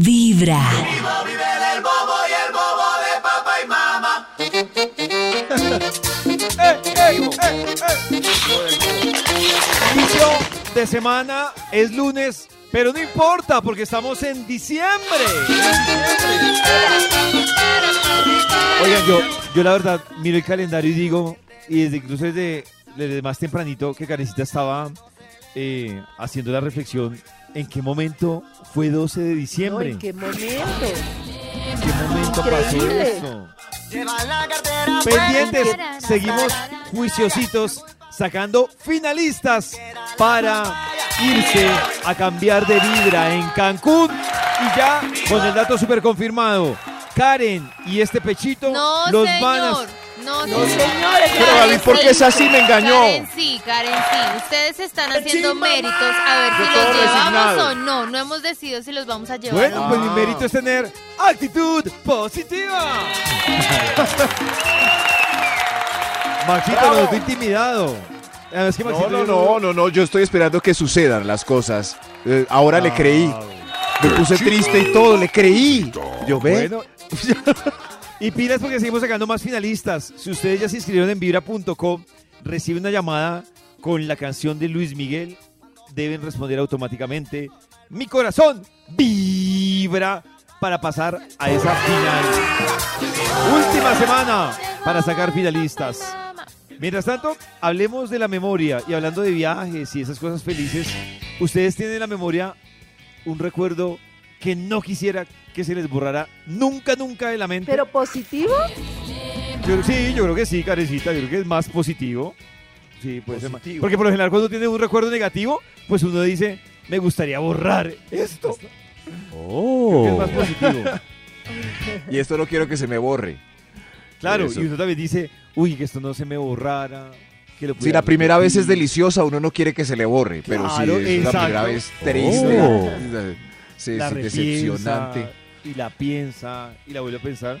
Vibra. Inicio de semana es lunes, pero no importa porque estamos en diciembre. Oigan, yo, yo la verdad miro el calendario y digo, y desde incluso desde, desde más tempranito que Karencita estaba eh, haciendo la reflexión, ¿en qué momento fue 12 de No, diciembre? ¿En qué momento? ¿En qué momento pasó Increíble. esto? Pendientes, seguimos juiciositos sacando finalistas para irse a cambiar de vibra en Cancún. Y ya con el dato súper confirmado, Karen y este pechito No, los señor. van a... No, No, señor. señores, Pero David, ¿por qué es así? Me engañó. Karen sí, Karen sí. Ustedes están haciendo méritos a ver si los llevamos resignado. o no. No hemos decidido si los vamos a llevar Bueno, o pues mi mérito es tener actitud positiva. Maxito, Bravo. no estoy intimidado. Que No, Maxito, no, no, no, no, yo estoy esperando que sucedan las cosas. Eh, ahora le creí. Me puse triste y todo, le creí. Yo ve. Bueno. y pilas porque seguimos sacando más finalistas. Si ustedes ya se inscribieron en vibra.com, reciben una llamada con la canción de Luis Miguel. Deben responder automáticamente. Mi corazón vibra para pasar a esa final. Última semana para sacar finalistas. Mientras tanto, hablemos de la memoria y hablando de viajes y esas cosas felices. ¿Ustedes tienen en la memoria un recuerdo que no quisiera que se les borrara nunca, nunca de la mente? ¿Pero positivo? Yo- sí, yo creo que sí, Carecita, yo creo que es más positivo. Sí, puede ser más. Positivo. Porque por lo general cuando tiene un recuerdo negativo, pues uno dice, me gustaría borrar esto. Creo que es más positivo. Y esto no quiero que se me borre. Claro, y uno también dice, uy, que esto no se me borrara. Que lo Si la primera vez es repetir". deliciosa, uno no quiere que se le borre. Pero si es la primera vez triste, Oh. sí, la sí, repiensa, decepcionante. Y la piensa y la vuelve a pensar.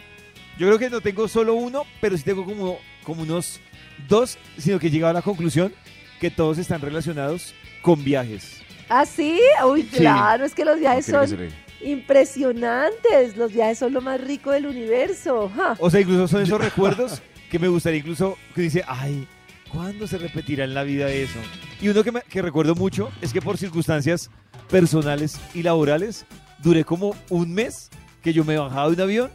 Yo creo que no tengo solo uno, pero sí tengo como, como unos dos, sino que he llegado a la conclusión que todos están relacionados con viajes. ¿Ah, sí? Uy, Sí. claro, es que los viajes son impresionantes. Los viajes son lo más rico del universo. Ja. O sea, incluso son esos recuerdos que me gustaría incluso que dice, ay, ¿cuándo se repetirá en la vida eso? Y uno que, me- que recuerdo mucho es que por circunstancias personales y laborales duré como un mes que yo me bajaba de un avión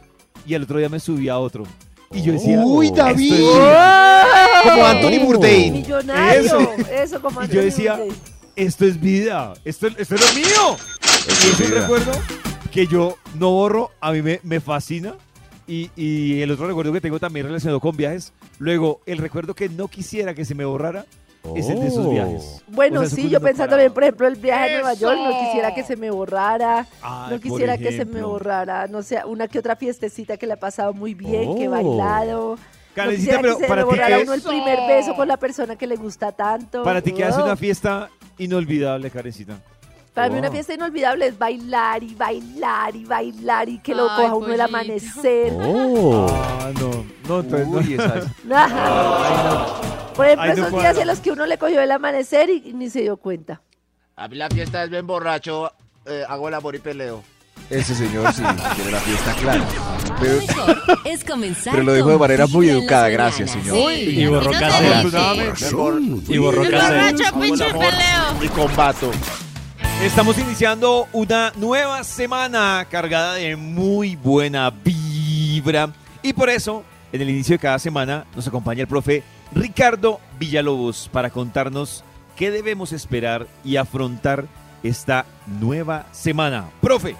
y al otro día me subía a otro. Y yo decía, Uy, "Esto es David". vida". Como Anthony Oh. Bourdain. Millonario. Eso. Eso, como Y Anthony yo decía, Bourdain. esto es vida, esto, esto es lo mío. Esto Y es es un recuerdo que yo no borro, a mí me, me fascina. Y, y el otro recuerdo que tengo también relacionado con viajes. Luego, el recuerdo que no quisiera que se me borrara es el de esos Oh. viajes. Bueno, O sea, eso sí, que yo pensando bien, por ejemplo, el viaje a Nueva York, no quisiera que se me borrara, Ay, no quisiera que se me borrara, no sé, una que otra fiestecita que le ha pasado muy bien, que he Oh. bailado. No Karencita, quisiera pero que se para ti, borrara ¿qué, uno el primer beso con la persona que le gusta tanto. para ti, ¿qué hace una fiesta inolvidable, Karencita? Para mí una Oh. fiesta inolvidable es bailar y bailar y bailar y que lo Ay, coja uno el amanecer. Oh. Ah, no, no, entonces no. Uy, esa es- Por ejemplo, Ay, no esos días en los que uno le cogió el amanecer y, y ni se dio cuenta. A mí la fiesta es bien borracho, eh, hago el amor y peleo. Ese señor sí quiere la fiesta clara. Pero, Es comenzar. pero lo dijo de manera muy educada, gracias, señor. Sí, Y así borró no se casera. dice. Afortunadamente. Me bor- Y borró El casera. borracho, pinche peleo. y combato. Estamos iniciando una nueva semana cargada de muy buena vibra. Y por eso, en el inicio de cada semana, nos acompaña el profe Ricardo Villalobos para contarnos qué debemos esperar y afrontar esta nueva semana. Profe.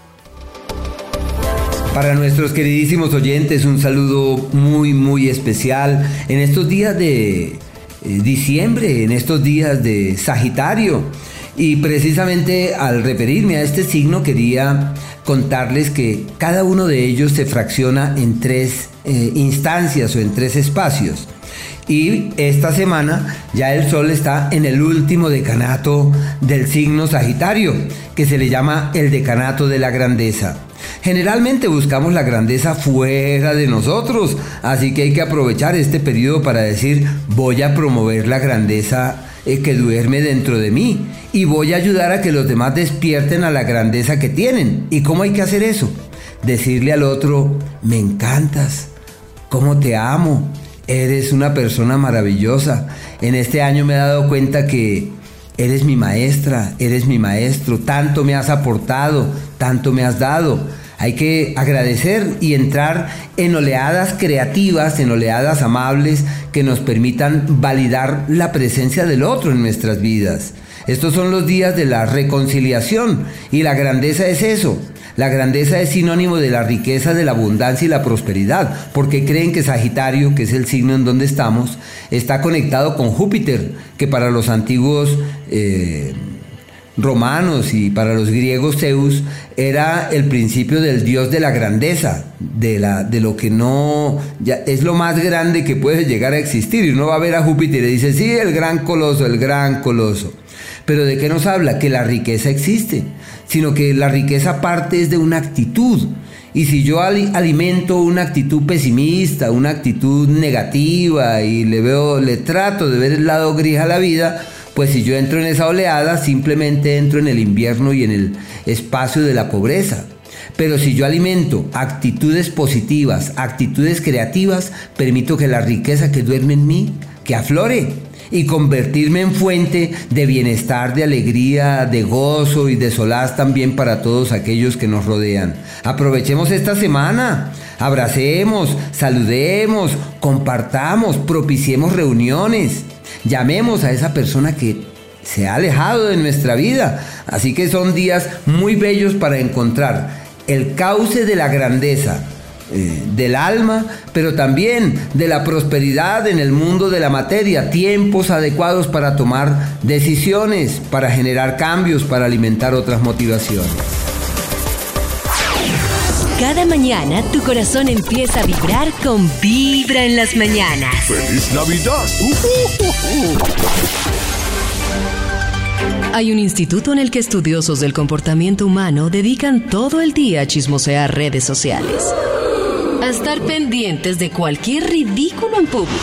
Para nuestros queridísimos oyentes, un saludo muy, muy especial en estos días de eh, diciembre, en estos días de Sagitario. Y precisamente al referirme a este signo quería contarles que cada uno de ellos se fracciona en tres eh, instancias o en tres espacios. Y esta semana ya el Sol está en el último decanato del signo Sagitario, que se le llama el decanato de la grandeza. Generalmente buscamos la grandeza fuera de nosotros, así que hay que aprovechar este periodo para decir voy a promover la grandeza eh, que duerme dentro de mí y voy a ayudar a que los demás despierten a la grandeza que tienen. ¿Y cómo hay que hacer eso? Decirle al otro, me encantas, cómo te amo, eres una persona maravillosa. En este año me he dado cuenta que eres mi maestra, eres mi maestro, tanto me has aportado, tanto me has dado. Hay que agradecer y entrar en oleadas creativas, en oleadas amables que nos permitan validar la presencia del otro en nuestras vidas. Estos son los días de la reconciliación y la grandeza es eso. La grandeza es sinónimo de la riqueza, de la abundancia y la prosperidad, porque creen que Sagitario, que es el signo en donde estamos, está conectado con Júpiter, que para los antiguos eh, romanos y para los griegos Zeus era el principio del dios de la grandeza, de, la, de lo que no ya, es lo más grande que puede llegar a existir. Y uno va a ver a Júpiter y dice, sí, el gran coloso, el gran coloso. Pero ¿de qué nos habla? Que la riqueza existe, sino que la riqueza parte es de una actitud. Y si yo alimento una actitud pesimista, una actitud negativa y le veo, le trato de ver el lado gris a la vida, pues si yo entro en esa oleada, simplemente entro en el invierno y en el espacio de la pobreza. Pero si yo alimento actitudes positivas, actitudes creativas, permito que la riqueza que duerme en mí, que aflore y convertirme en fuente de bienestar, de alegría, de gozo y de solaz también para todos aquellos que nos rodean. Aprovechemos esta semana, abracemos, saludemos, compartamos, propiciemos reuniones, llamemos a esa persona que se ha alejado de nuestra vida. Así que son días muy bellos para encontrar el cauce de la grandeza eh, del alma, pero también de la prosperidad en el mundo de la materia, tiempos adecuados para tomar decisiones, para generar cambios, para alimentar otras motivaciones. Cada mañana tu corazón empieza a vibrar con Vibra en las mañanas. ¡Feliz Navidad! Hay un instituto en el que estudiosos del comportamiento humano dedican todo el día a chismosear redes sociales a estar pendientes de cualquier ridículo en público,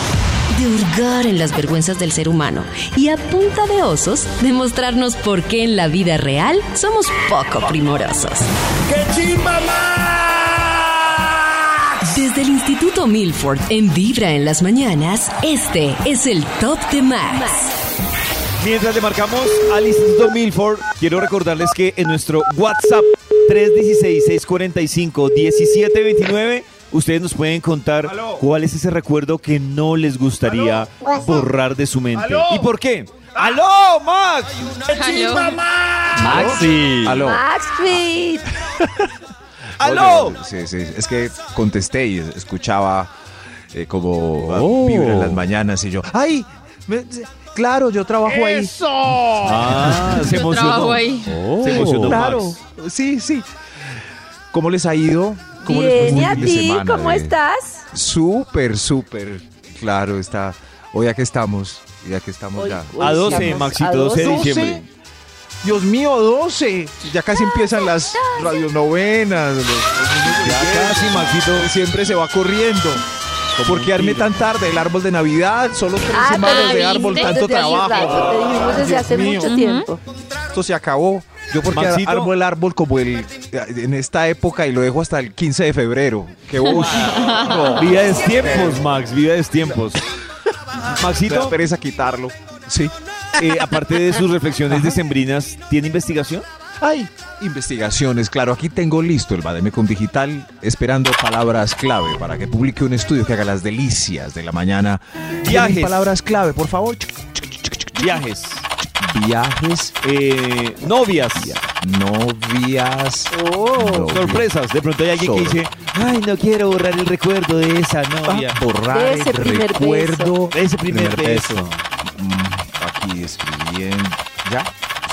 de hurgar en las vergüenzas del ser humano y a punta de osos demostrarnos por qué en la vida real somos poco primorosos. ¡Qué Desde el Instituto Milford en Vibra en las mañanas, este es el Top de Max. Mientras le marcamos al Instituto Milford, quiero recordarles que en nuestro WhatsApp 316-645-1729 Ustedes nos pueden contar cuál es ese recuerdo que no les gustaría borrar de su mente. ¿Y por qué? ¡Aló, Max! Aló. Maxi. Aló. Max. ¡Aló! Oye, sí, sí, es que contesté y escuchaba eh, como Oh. vibra en las mañanas y yo, ¡ay! me- claro, yo trabajo ahí. Ah, se Yo emocionó. trabajo ahí. Se emocionó Claro, Max. sí, sí. ¿Cómo les ha ido? ¿Cómo les Bien, fue ¿y a ti? semana ¿Cómo de- estás? Súper, súper. Claro, está. Hoy aquí estamos. Ya que estamos Hoy- ya. hoy A 12, estamos Maxito, a 12 de 12. diciembre. Dios mío, 12. Ya casi empiezan las radionovenas. los- Ya casi, Maxito. Siempre se va corriendo. ¿Por qué arme tan tarde el árbol de Navidad? Solo tres Ah, semanas de árbol, tanto trabajo. rato, te dijimos desde Dios hace mío. mucho tiempo. Esto se acabó. Yo porque Maxito. armo el árbol como el en esta época y lo dejo hasta el 15 de febrero. Qué. No, Vida de tiempos, Max, vida de tiempos. me da Maxito, pereza quitarlo. Sí. Eh, aparte de sus reflexiones decembrinas, ¿tiene investigación? Ay, investigaciones, claro, aquí tengo listo el Bademecum Digital, esperando palabras clave para que publique un estudio que haga las delicias de la mañana. Viajes. ¿Tienen Palabras clave, por favor. Viajes, Viajes, eh, novias, novias, novias. sorpresas. De pronto hay alguien que dice, ay, no quiero borrar el recuerdo de esa novia. Ah, borrar De ese el primer recuerdo. De ese primer beso. Mm, aquí escribí bien. Ya,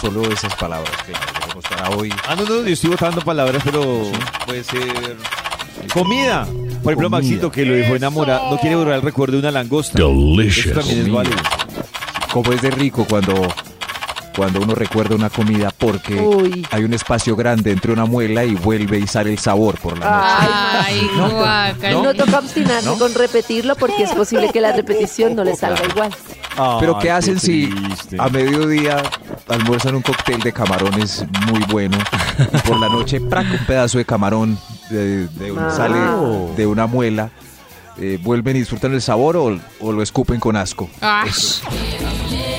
solo esas palabras que tenemos para hoy. Ah, no, no, yo estoy botando palabras, pero puede ser... Comida. Por ejemplo, Comida. Maxito, que lo dejó enamorado, no quiere borrar el recuerdo de una langosta. Delicious. Eso también es válido. Cómo es de rico cuando, cuando uno recuerda una comida porque Uy. hay un espacio grande entre una muela y vuelve y sale el sabor por la noche. Ay, guácala. No toca obstinarse con repetirlo porque es posible que la repetición no le salga igual. Pero Ay, ¿qué hacen si a mediodía almuerzan un cóctel de camarones muy bueno y por la noche ¡prac! un pedazo de camarón de, de un- Ah. sale de una muela? eh, ¿Vuelven y disfrutan el sabor o, o lo escupen con asco? Ay,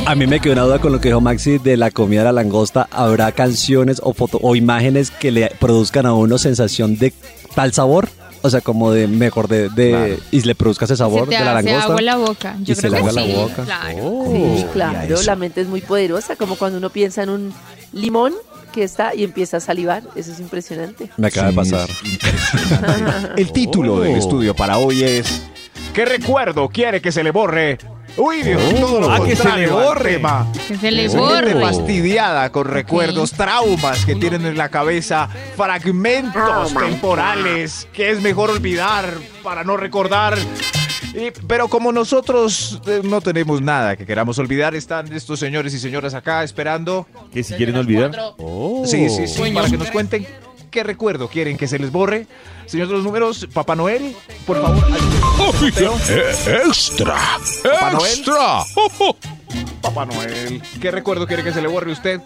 A mí me quedó una duda con lo que dijo Maxi de la comida de la langosta. ¿Habrá canciones o, foto, o imágenes que le produzcan a uno sensación de tal sabor? O sea, como de mejor de... de Claro. Y le produzca ese sabor se te de la langosta. agua en la boca. Yo Y se creo le que agua sí, la boca. claro. Oh, Sí, claro, la mente es muy poderosa, como cuando uno piensa en un limón que está y empieza a salivar. Eso es impresionante. Me acaba de pasar. El título del Oh. estudio para hoy es ¿Qué recuerdo quiere que se le borre? Uy, Dios, todo lo Ah, que se le borre. Que se le Gente borre. fastidiada con recuerdos, traumas que tienen en la cabeza, fragmentos temporales que es mejor olvidar para no recordar. Y- pero como nosotros eh, no tenemos nada que queramos olvidar, están estos señores y señoras acá esperando. Que si quieren olvidar. Sí, sí, sí, para que nos cuenten qué recuerdo quieren que se les borre. Señor de los números, Papá Noel, por favor. ¡Extra! Papá Noel. ¡Extra! Papá Noel, ¿qué recuerdo quiere que se le borre a usted?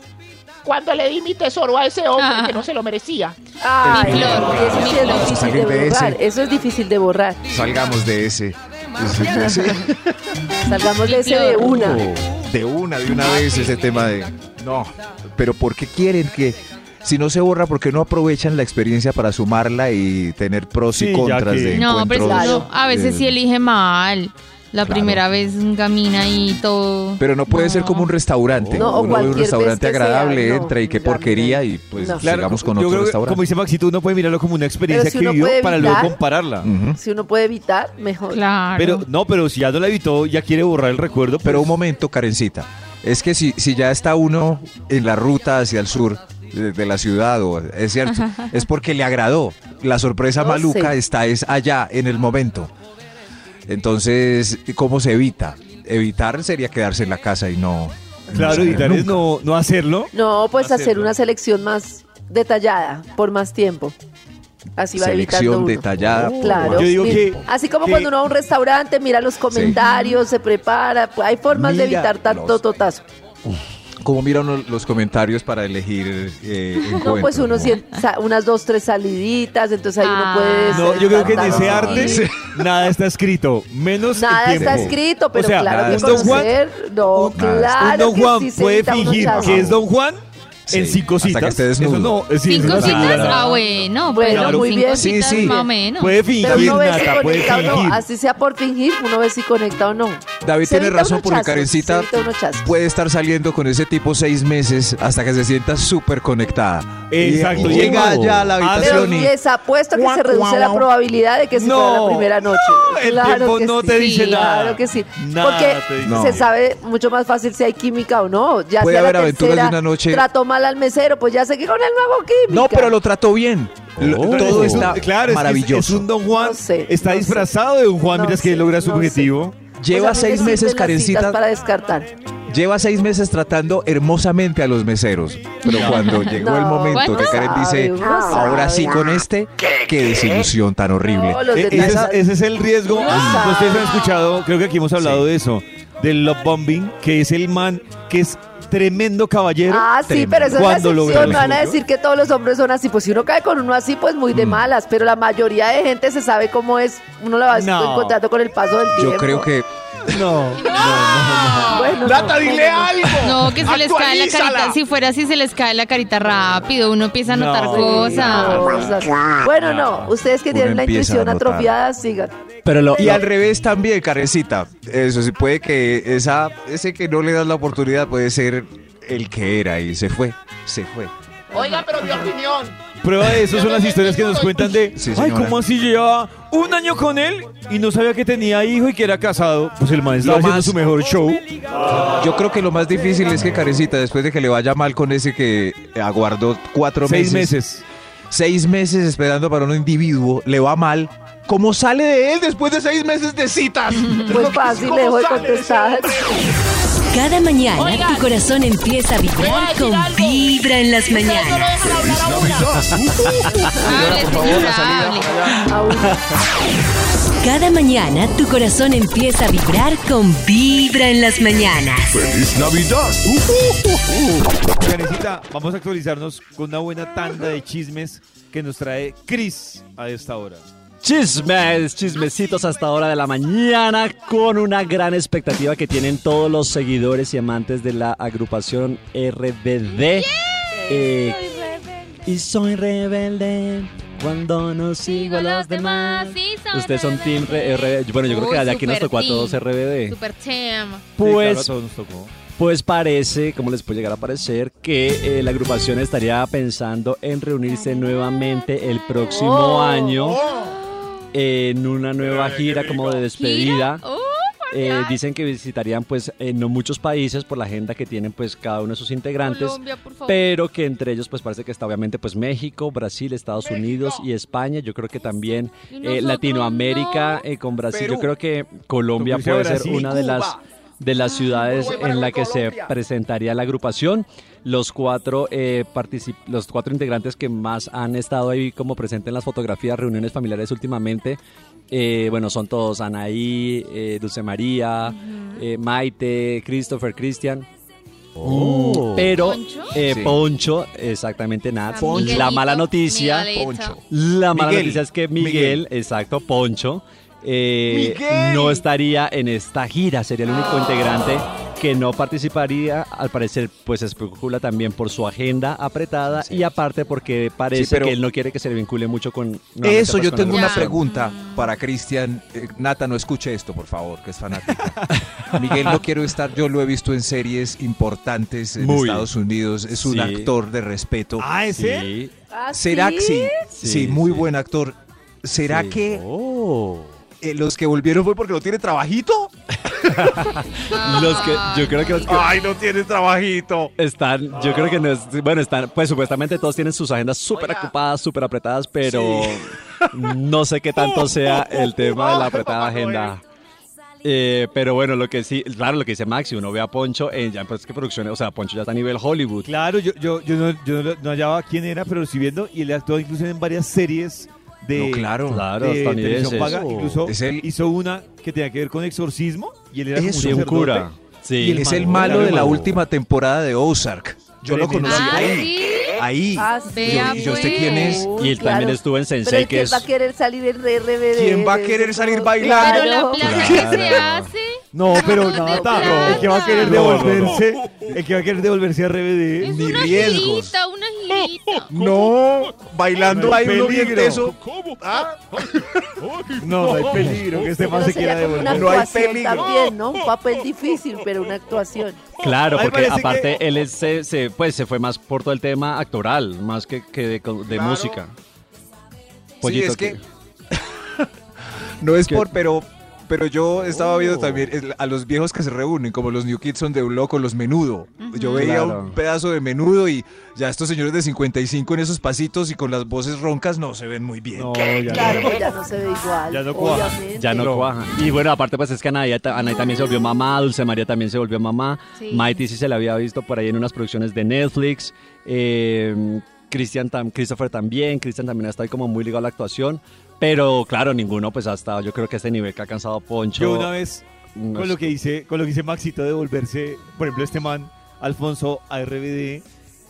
Cuando le di mi tesoro a ese hombre Ah. que no se lo merecía. Flor, no, eso sí es difícil de borrar. Eso es difícil de borrar. Salgamos de ese. de ese- Salgamos de ese de una. De una, de una vez ese tema de... No, pero ¿por qué quieren que... Si no se borra, ¿por qué no aprovechan la experiencia para sumarla y tener pros Sí, y contras que- de No, pero a veces sí elige mal. La Claro. primera vez camina y todo. Pero no puede ser como un restaurante. No, uno ve un restaurante sea, agradable, no, entra y qué porquería y pues No. sigamos con yo otro creo que, restaurante. como dice Maxito, uno puede mirarlo como una experiencia si que uno vivió puede para luego evitar- compararla. Si uno puede evitar, mejor. Claro. Pero no, pero si ya no la evitó, ya quiere borrar el recuerdo. Pero pues, un momento, Karencita. Es que si, si ya está uno en la ruta hacia el sur de, de la ciudad, o es cierto, es porque le agradó. La sorpresa No maluca está es allá, en el momento. Entonces, ¿cómo se evita? Evitar sería quedarse en la casa y no... Claro, no evitar salir es nunca. no, no hacerlo. No, pues Hacerlo. hacer una selección más detallada, por más tiempo. Así va evitando Selección uno. detallada. Claro. Yo digo Mira, que- Así como que- cuando uno va a un restaurante, mira los comentarios, se prepara. hay formas de evitar tanto los- totazo. ¿Cómo mira uno los comentarios para elegir eh, No, pues uno no? unas dos, tres saliditas, entonces ahí uno Ah. puede... No, yo creo que en ese arte sí. nada está escrito, menos Nada el está escrito, pero O sea, claro que un Don Juan- conocer... no, un- claro un Don que Juan sí puede fingir que es Don Juan en Sí, cinco hasta citas. que esté Eso desnudo. no, sí, ¿Cinco eso no- citas? claro. Ah, bueno. Bueno, pero muy cinco bien. Sí, citas sí. más o menos. Puede Pero fingir, uno ve si Nata, puede conecta o no, fingir. así sea por fingir, uno ve si conecta o no. David Se tiene evita razón porque chascos, Karencita se evita uno chascos. puede estar saliendo con ese tipo seis meses hasta que se sienta súper conectada. Exacto, Y llega llega- ya a la Pero habitación y... les apuesto que se reduce la probabilidad de que se No. fuera la primera noche. El claro tiempo que no sí. te dice Sí, nada. Claro que sí. Nada te Porque. No. se sabe mucho más fácil si hay química o no. Ya Puede sea la haber aventuras de tercera, una noche. Trató mal al mesero, pues ya sé que con no hago química. No, pero lo trató bien. Lo- Oh. Todo Es un- está claro, es que es- maravilloso. Es, un Don Juan, No sé, está no sé. disfrazado de un Juan No mientras que sé, logra su no sé. objetivo. Lleva Pues a mí me seis meses, Karencita, para descartar. lleva seis meses tratando hermosamente a los meseros. Pero cuando llegó el momento que. Karen dice, ahora sí con este, qué desilusión tan horrible. E- ese, es, ese es el riesgo. sabe. Ustedes han escuchado, creo que aquí hemos hablado de eso, del love bombing, que es el man que es tremendo caballero. Ah, sí, Tremendo. pero eso es logra excepción. No van a decir que todos los hombres son así. Pues si uno cae con uno así, pues muy de malas. Pero la mayoría de gente se sabe cómo es. Uno lo va No. encontrando con el paso del tiempo. Yo creo que No, Bueno, no, dile no, no. algo. No, que se les cae la carita. Si fuera así, se les cae la carita rápido. Uno empieza a notar No. cosas. Cosas. Bueno, no. Ustedes que Uno tienen la intuición atrofiada, sigan. Pero lo, Y lo- al revés también, Karencita. Eso sí puede que esa, ese que no le das la oportunidad puede ser el que era y se fue, se fue. Oiga, pero mi opinión. Prueba de eso son las historias que nos cuentan de, Sí, ay, señora. ¿cómo así llevaba un año con él y no sabía que tenía hijo y que era casado? Pues el man estaba Lo haciendo más- su mejor show. Yo creo que lo más difícil es que Karencita, después de que le vaya mal con ese que aguardó cuatro Seis meses, meses. seis meses esperando para un individuo, le va mal. ¿Cómo sale de él después de seis meses de citas? Muy fácil, ¿Cómo dejo de contestar. Cada mañana Oigan. tu corazón empieza a vibrar con algo. Vibra en las mañanas. dejan hablar a uno. Hable, por favor, señora, la salida hable. por allá. A uno. Cada mañana tu corazón empieza a vibrar con Vibra en las mañanas. Karencita, vamos a actualizarnos con una buena tanda de chismes que nos trae Chris a esta hora. Chismes, chismecitos hasta hora de la mañana con una gran expectativa que tienen todos los seguidores y amantes de la agrupación RBD. Eh, y soy rebelde cuando no sigo a los demás. Sí, Ustedes son team rebelde. RBD. Bueno, yo creo que Uy, de aquí nos super tocó a todos team. RBD. Super team. Sí, claro, a Pues todos nos tocó. Pues parece, como les puede llegar a parecer, que eh, la agrupación estaría pensando en reunirse nuevamente el próximo Oh. año en una nueva gira como de despedida. Oh, Eh, dicen que visitarían pues eh, no muchos países por la agenda que tienen pues cada uno de sus integrantes, Colombia, por favor. pero que entre ellos pues parece que está obviamente pues México, Brasil, Estados Unidos y España. Yo creo que también eh, Latinoamérica no. eh, con Brasil. Perú. Yo creo que Colombia puede ser una de las. De las ciudades en la que se presentaría la agrupación. Los cuatro, eh, particip- los cuatro integrantes que más han estado ahí como presentes en las fotografías, reuniones familiares últimamente, eh, bueno, son todos Anaí, eh, Dulce María, eh, Maite, Christopher, Cristian. Mm, pero ¿Poncho? eh, Sí. Poncho, exactamente nada. Poncho. La mala noticia, Miguelito. Poncho. la mala Miguel, noticia es que Miguel, Miguel. exacto, Poncho, eh, no estaría en esta gira, sería el único integrante que no participaría, al parecer pues se especula también por su agenda apretada y aparte porque parece Sí, que él no quiere que se le vincule mucho con... Eso, yo con tengo una pregunta para Cristian. Eh, Nata, no escuche esto, por favor, que es fanática. Miguel no quiero estar, yo lo he visto en series importantes en Muy. Estados Unidos, es un Sí. actor de respeto. Ah, ¿ese? Sí. ¿Ah, ¿Será que sí? Sí, Sí, muy buen actor. ¿Será Sí. que Oh. Eh, los que volvieron fue porque no tiene trabajito? Los que, yo creo que los que Ay, no tiene trabajito. están, yo creo que no es, bueno, están, pues supuestamente todos tienen sus agendas súper ocupadas, súper apretadas, pero no sé qué tanto sea el tema de la apretada agenda. Eh, pero bueno, lo que sí, claro, lo que dice Maxi, uno ve a Poncho en ya pues que producciones, o sea, Poncho ya está a nivel Hollywood. Claro, yo, yo, yo, no, yo no, no hallaba quién era, pero lo estoy viendo y él actuó incluso en varias series de, No, claro. Claro, de televisión paga. Oh. Incluso Es el- hizo una que tenía que ver con exorcismo y él era como. Sí, un cura. Sí. Y el es el malo de la última temporada de Ozark. Yo lo conocí Ah, ahí. Ahí. Ah, Yo- Vea, y yo sé quién es. Uy, Y él también estuvo en Sensei, ¿y que ¿quién es... va a querer salir en RBD? ¿Quién va a querer salir bailando? Pero la plata que se hace. No, pero nada, plata. el que va a querer No, no, no. devolverse, el que va a querer devolverse a RBD. Es Ni una riesgos. una girita. No, bailando No hay uno bien peligro. teso. No, no hay peligro que este man se quiera devolver. No hay peligro. también, ¿no? Un papel difícil, pero una actuación. Claro, porque aparte que- él es- se, se- pues, se fue más por todo el tema actoral, más que, que de, de Claro. música. Sí, Pollito, es que no es ¿Qué? por, pero pero yo estaba viendo también el- a los viejos que se reúnen, como los New Kids on the Block o los Menudo. Yo veía Claro. un pedazo de Menudo y ya estos señores de 55 en esos pasitos y con las voces roncas no se ven muy bien. No, ya Claro, no. ya no se ve igual. Ya no cuaja. obviamente. Ya no No. cuaja. Y bueno, aparte pues es que Anaí, Anaí también se volvió mamá, Dulce María también se volvió mamá, Sí. Mighty sí se la había visto por ahí en unas producciones de Netflix, eh, Christian tam- Christopher también, Christian también está ahí como muy ligado a la actuación, pero claro, ninguno pues hasta yo creo que este nivel que ha alcanzado Poncho. Yo una vez, no con es- lo que dice, con lo que dice Maxito de volverse, por ejemplo, este man, Alfonso a RBD,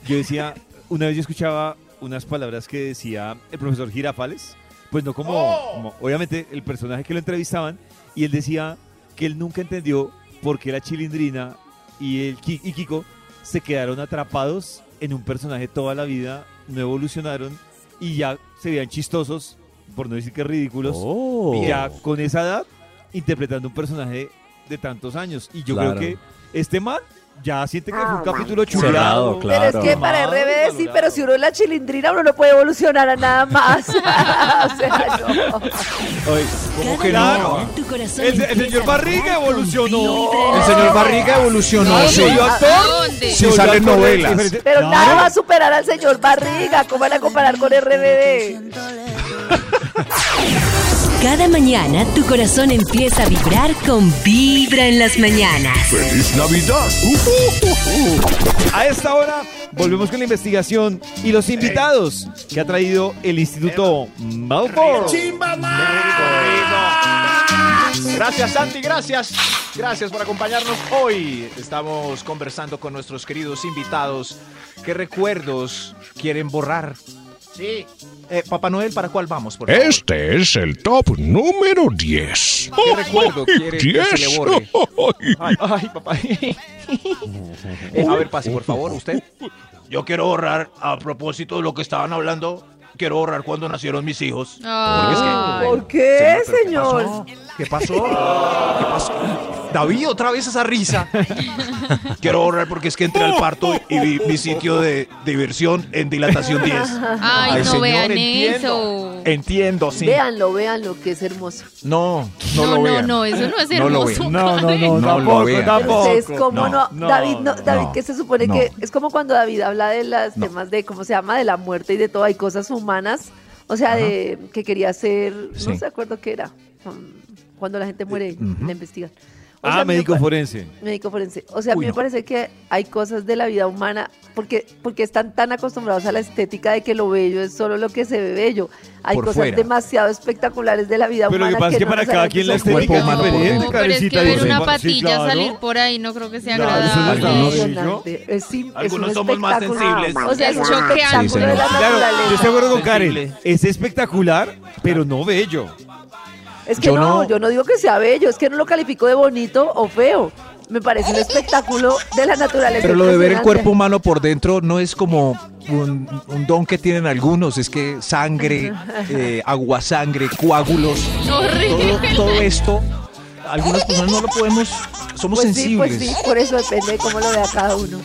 yo decía, una vez yo escuchaba unas palabras que decía el profesor Girafales, pues no como, como- obviamente el personaje que lo entrevistaban, y él decía que él nunca entendió por qué la chilindrina y el y Kiko se quedaron atrapados en un personaje toda la vida, no evolucionaron y ya se veían chistosos, por no decir que ridículos, Oh. y ya con esa edad interpretando un personaje de tantos años. Y yo Claro. creo que este man ya siente que fue un Ah, capítulo Cerrado, chuleado. claro. Pero es que para RBD sí, valorado. pero si uno es la chilindrina, uno no puede evolucionar a nada más. o sea, no. Oye, Cada que no? El, el señor Barriga evolucionó. El señor. Barriga evolucionó, Claro, sí. se volvió actor. ¿A dónde? Sí, salen novelas. Pero Claro. nada va a superar al señor Barriga. ¿Cómo van a comparar con RBD? Cada mañana tu corazón empieza a vibrar con Vibra en las mañanas. ¡Feliz Navidad! A esta hora volvemos con la investigación y los invitados que ha traído el Instituto Malfour. Gracias, Santi, gracias. Gracias por acompañarnos hoy. Estamos conversando con nuestros queridos invitados. ¿Qué recuerdos quieren borrar? Sí. Eh, Papá Noel, ¿para cuál vamos? Por favor? Este es el top número 10. ¿Qué recuerdo quiere que se le 10. borre? Ay, ay, papá. Eh, a ver, pase, por favor, usted. Yo quiero borrar, a propósito de lo que estaban hablando, quiero borrar cuando nacieron mis hijos. Ay. ¿Por qué, Señor, ¿Qué? ¿Qué pasó? ¿Qué pasó? David, otra vez esa risa. Quiero borrar porque es que entré al parto y vi mi sitio de diversión en dilatación 10. Ay, no señor, vean entiendo. eso. Entiendo, sí. Véanlo, véanlo, que es hermoso. No, no, No, lo no, vean. no, eso no es No lo hermoso. vean. No, no, no, No lo tampoco, vean. tampoco. Ustedes, ¿cómo no? no, David, no, David, no. que se supone No. que es como cuando David habla de los No. temas de, ¿cómo se llama? De la muerte y de todo, hay cosas humanas. O sea, de que quería ser, Sí. no se acuerdo qué era, um, cuando la gente muere, ujú. la investigan. O Ah, me médico forense. Médico forense. O sea, a mí me parece que hay cosas de la vida humana, porque, porque están tan acostumbrados a la estética de que lo bello es solo lo que se ve bello. Hay Por cosas fuera. demasiado espectaculares de la vida Pero lo humana. que pasa es que no para cada quien la estética es diferente, No, pero es que ver una Sí, patilla claro. salir por ahí no creo que sea Claro, eso no agradable. sí. Es, es Algunos un somos más sensibles. O sea, es un choqueante. espectáculo Sí, de la señor. Claro, naturaleza. yo estoy de acuerdo con Karen. Es espectacular, pero no bello. Es que Yo no, no- yo no digo que sea bello, es que no lo califico de bonito o feo. Me parece un espectáculo de la naturaleza. Pero lo de ver el cuerpo humano por dentro no es como un, un don que tienen algunos, es que sangre, eh, agua sangre, coágulos, Horrible. todo, todo esto, algunas personas no lo podemos, somos Pues sí, sensibles. pues sí, por eso depende de cómo lo vea cada uno.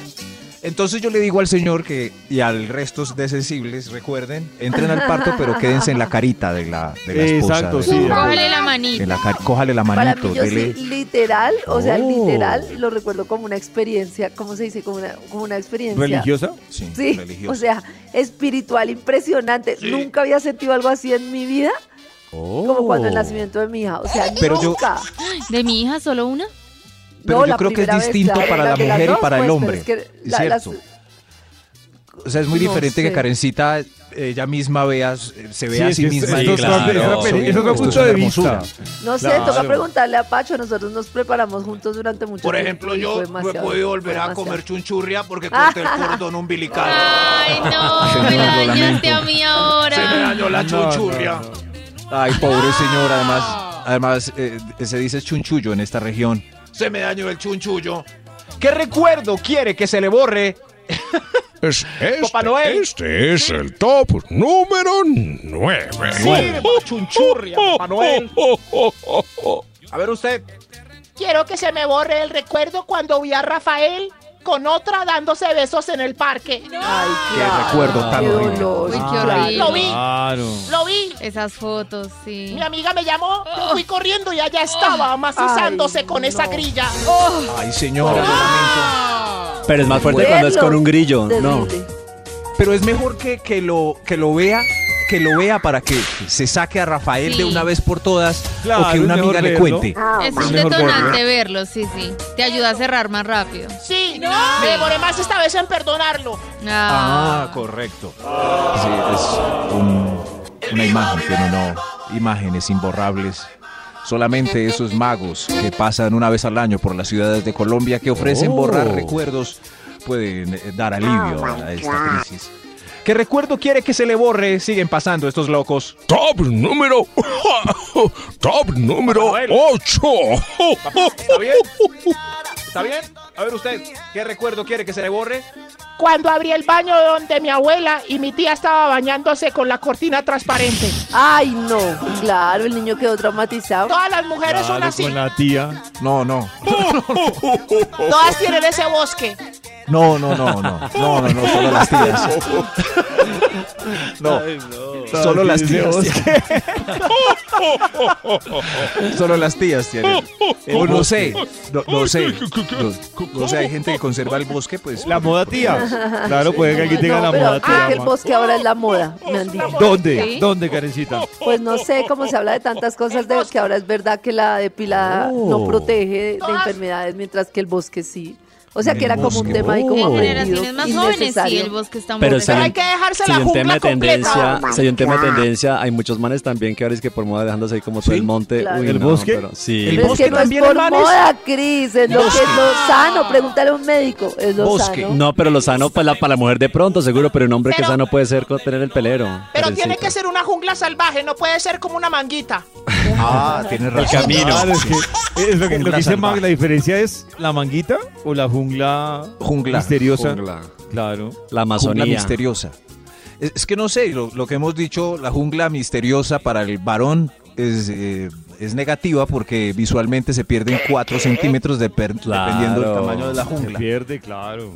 Entonces yo le digo al señor que, y al resto de sensibles, recuerden, entren al parto, pero quédense en la carita de la, de la esposa. Exacto, de- sí. Cójale la manita. en la cari- cójale la Para manito, mí yo dele. sí, literal, o sea, Oh. literal, lo recuerdo como una experiencia, ¿cómo se dice? Como una, como una experiencia. ¿Religiosa? Sí, Sí, religioso. o sea, espiritual impresionante. Nunca había sentido algo así en mi vida, como cuando el nacimiento de mi hija. O sea, Oh. Yo- nunca. ¿De mi hija solo una? Pero No, yo la creo que es vez, distinto claro, para la mujer y para el pues, hombre. es que Es la- las- cierto. O sea, es muy No diferente sé. que Karencita ella misma vea, se vea Sí, a sí misma. es claro, es otro sí, peli- es otro punto de vista. No sé, Claro. toca preguntarle a Pacho. Nosotros nos preparamos juntos durante mucho Por tiempo. ejemplo, y yo no he podido volver a comer chunchurria porque corté el cordón umbilical. Ay, no, me lo dañaste a mí Se me ahora. dañó la No, chunchurria. no, no. Ay, pobre señor, además, además eh, se dice chunchullo en esta región. Se me dañó el chunchullo. ¿Qué recuerdo quiere que se le borre? Es este, Papá Noel. este es el top número 9. Sirva chunchurria, Papá Noel. A ver usted. Quiero que se me borre el recuerdo cuando vi a Rafael con otra dándose besos en el parque. Ay, Qué claro. recuerdo tan Qué horrible. Uy, qué horrible. Lo vi, Claro. lo vi. Esas fotos, sí. Mi amiga me llamó, yo fui corriendo y allá estaba macizándose Ay, con esa grilla. Ay, señor, lamento. Pero es más fuerte cuando es con un grillo, no. Pero es mejor que, que lo, que lo vea, que lo vea para que se saque a Rafael Sí. de una vez por todas Claro, o que una amiga le verlo. cuente. Es un detonante verlo, sí, sí. Te ayuda a cerrar más rápido. Sí, me demoré más esta vez en perdonarlo. Ah, correcto. Sí, es un- una imagen, pero no imágenes imborrables. Solamente esos magos que pasan una vez al año por las ciudades de Colombia que ofrecen Oh. borrar recuerdos pueden eh, dar alivio a esta crisis. ¿Qué recuerdo quiere que se le borre? Siguen pasando estos locos. Top número. top número Manuel. 8. ¿Está bien? ¿Está bien? A ver usted, ¿qué recuerdo quiere que se le borre? Cuando abrí el baño donde mi abuela y mi tía estaba bañándose con la cortina transparente. Ay, no. Claro, el niño quedó traumatizado. Todas las mujeres son así. con la tía. No, no. Todas tienen ese bosque. No, no, no, no. No, no, no, solo las tías. No, solo las tías. Solo las tías tienen. O no sé, no, no sé. No, no sé, hay gente que conserva el bosque, pues. La moda tía. Claro, puede que aquí tenga No, la moda tía. que el bosque ahora es la moda, me han dicho. ¿Dónde? ¿Sí? ¿Dónde, Karencita? Pues no sé cómo se habla de tantas cosas de que ahora es verdad que la depilada no Oh. protege de, de enfermedades, mientras que el bosque sí. O sea que El era como un tema ahí Oh. como generaciones más jóvenes, sí, el bosque está muy Pero si hay, hay que dejarse si la jungla tendencia, completa. si hay un tema de tendencia, hay muchos manes también que ahora es que por moda dejándose ahí como todo el monte. Claro. Uy, ¿El no, bosque? pero sí. El Pero es bosque que no es también, por moda, Cris, es lo que es lo sano. Pregúntale a un médico, es lo Bosque. sano. No, pero lo sano para la, para la mujer de pronto, seguro, pero un hombre que sano puede ser con tener el pelero. Pero tiene que ser una jungla salvaje, no puede ser como una manguita. Ah, tienes razón. camino. Es que, es lo que, lo Jungla que dice. Mag, la diferencia es la manguita o la jungla, Jungla. misteriosa. Jungla. Claro. La Jungla Amazonía. misteriosa. Es, es que no sé, lo, lo que hemos dicho, la jungla misteriosa para el varón es, eh, es negativa porque visualmente se pierden 4 centímetros de per- Claro. dependiendo del tamaño de la Se jungla. pierde, claro.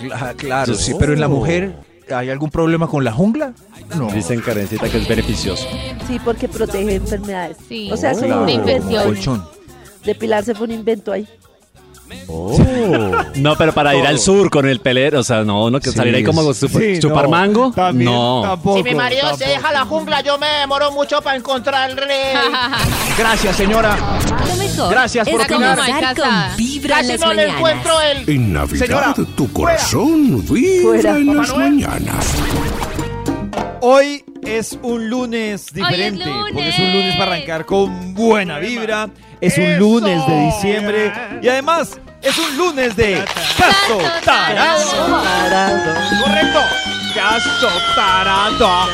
Cla- claro, sí, pero en la mujer, ¿hay algún problema con la jungla? No. Dicen Karencita que es beneficioso. Sí, porque protege enfermedades. Sí. O sea, eso Claro, fue de un como infección. colchón. Depilarse fue un invento ahí. No, pero para ir al sur con el pelero, o sea, no, no, que Sí, salir ahí como super- Sí, chupar no, mango. también, no. Tampoco, si mi marido se deja la jungla, yo me demoro mucho para encontrarle. Gracias, señora. Gracias por opinar. con Vibra en Casi las no le mañanas. encuentro el. En Navidad, Señora, tu corazón vibra Fuera. en las mañanas. Hoy es un lunes es diferente, lunes. porque es un lunes para arrancar con buena vibra, es un ¡Eso! lunes de diciembre y además es un lunes de Caso Tarado. Correcto. Caso tarado.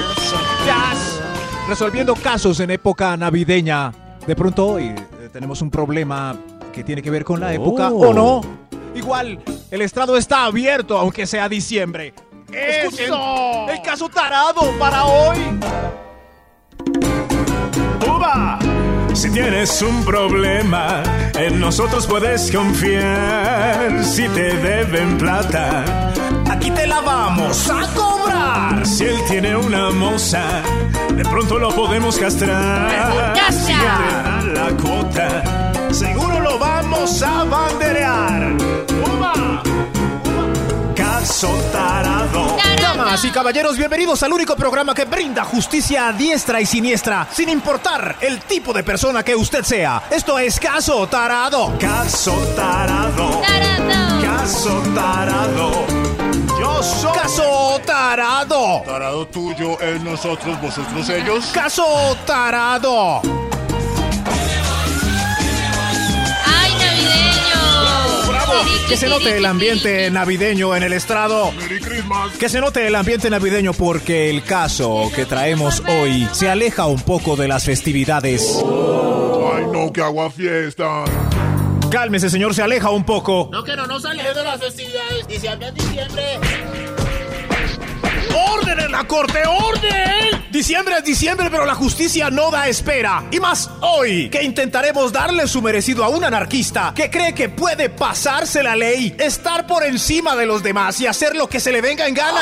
Resolviendo casos en época navideña. De pronto hoy eh, tenemos un problema que tiene que ver con la época Oh. o no. Igual, el estrado está abierto aunque sea diciembre. Escuchen ¡Eso! el caso tarado para hoy. Uva, si tienes un problema, en nosotros puedes confiar. Si te deben plata, aquí te la vamos a cobrar. Si él tiene una moza, de pronto lo podemos castrar. ¡Castra! Si te da la cuota, seguro lo vamos a banderear. Uva, caso tarado. Damas y caballeros, bienvenidos al único programa que brinda justicia a diestra y siniestra, sin importar el tipo de persona que usted sea. Esto es Caso Tarado. Caso tarado. Tarado. Caso tarado. Yo soy. Caso Tarado. Tarado tuyo es nosotros, vosotros ellos. Caso Tarado. Que se note el ambiente navideño en el estrado. Merry Christmas. Que se note el ambiente navideño porque el caso que traemos hoy se aleja un poco de las festividades. Ay, no, que agua fiesta. Cálmese, señor, se aleja un poco. No, que no nos aleje de las festividades. Diciembre, diciembre. ¡Orden en la corte! ¡Orden! Diciembre es diciembre, pero la justicia no da espera. Y más hoy, que intentaremos darle su merecido a un anarquista que cree que puede pasarse la ley, estar por encima de los demás y hacer lo que se le venga en gana.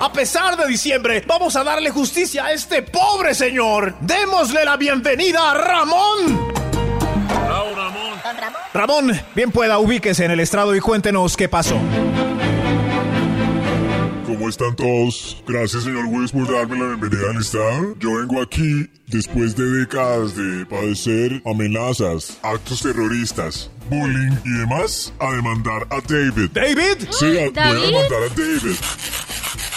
A pesar de diciembre, vamos a darle justicia a este pobre señor. Démosle la bienvenida a Ramón. Ramón, bien pueda, ubíquese en el estrado y cuéntenos qué pasó. ¿Cómo están todos? Gracias, señor juez, por darme la bienvenida al estado. Yo vengo aquí después de décadas de padecer amenazas, actos terroristas, bullying y demás, a demandar a David. ¿David? Sí, a- voy a demandar a David.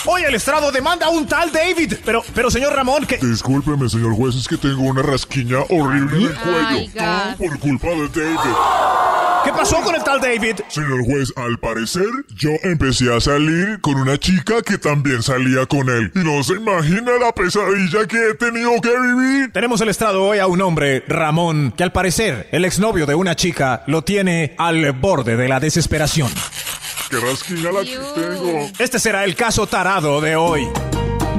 Hoy el estrado demanda a un tal David. Pero, pero señor Ramón, que... Discúlpeme, señor juez, es que tengo una rasquiña horrible en el cuello. Todo por culpa de David. ¿Qué pasó con el tal David? Señor juez, al parecer yo empecé a salir con una chica que también salía con él. Y no se imagina la pesadilla que he tenido que vivir. Tenemos el estrado hoy a un hombre, Ramón, que al parecer el exnovio de una chica lo tiene al borde de la desesperación. ¡Qué rasquiña la que tengo! Este será el caso tarado de hoy.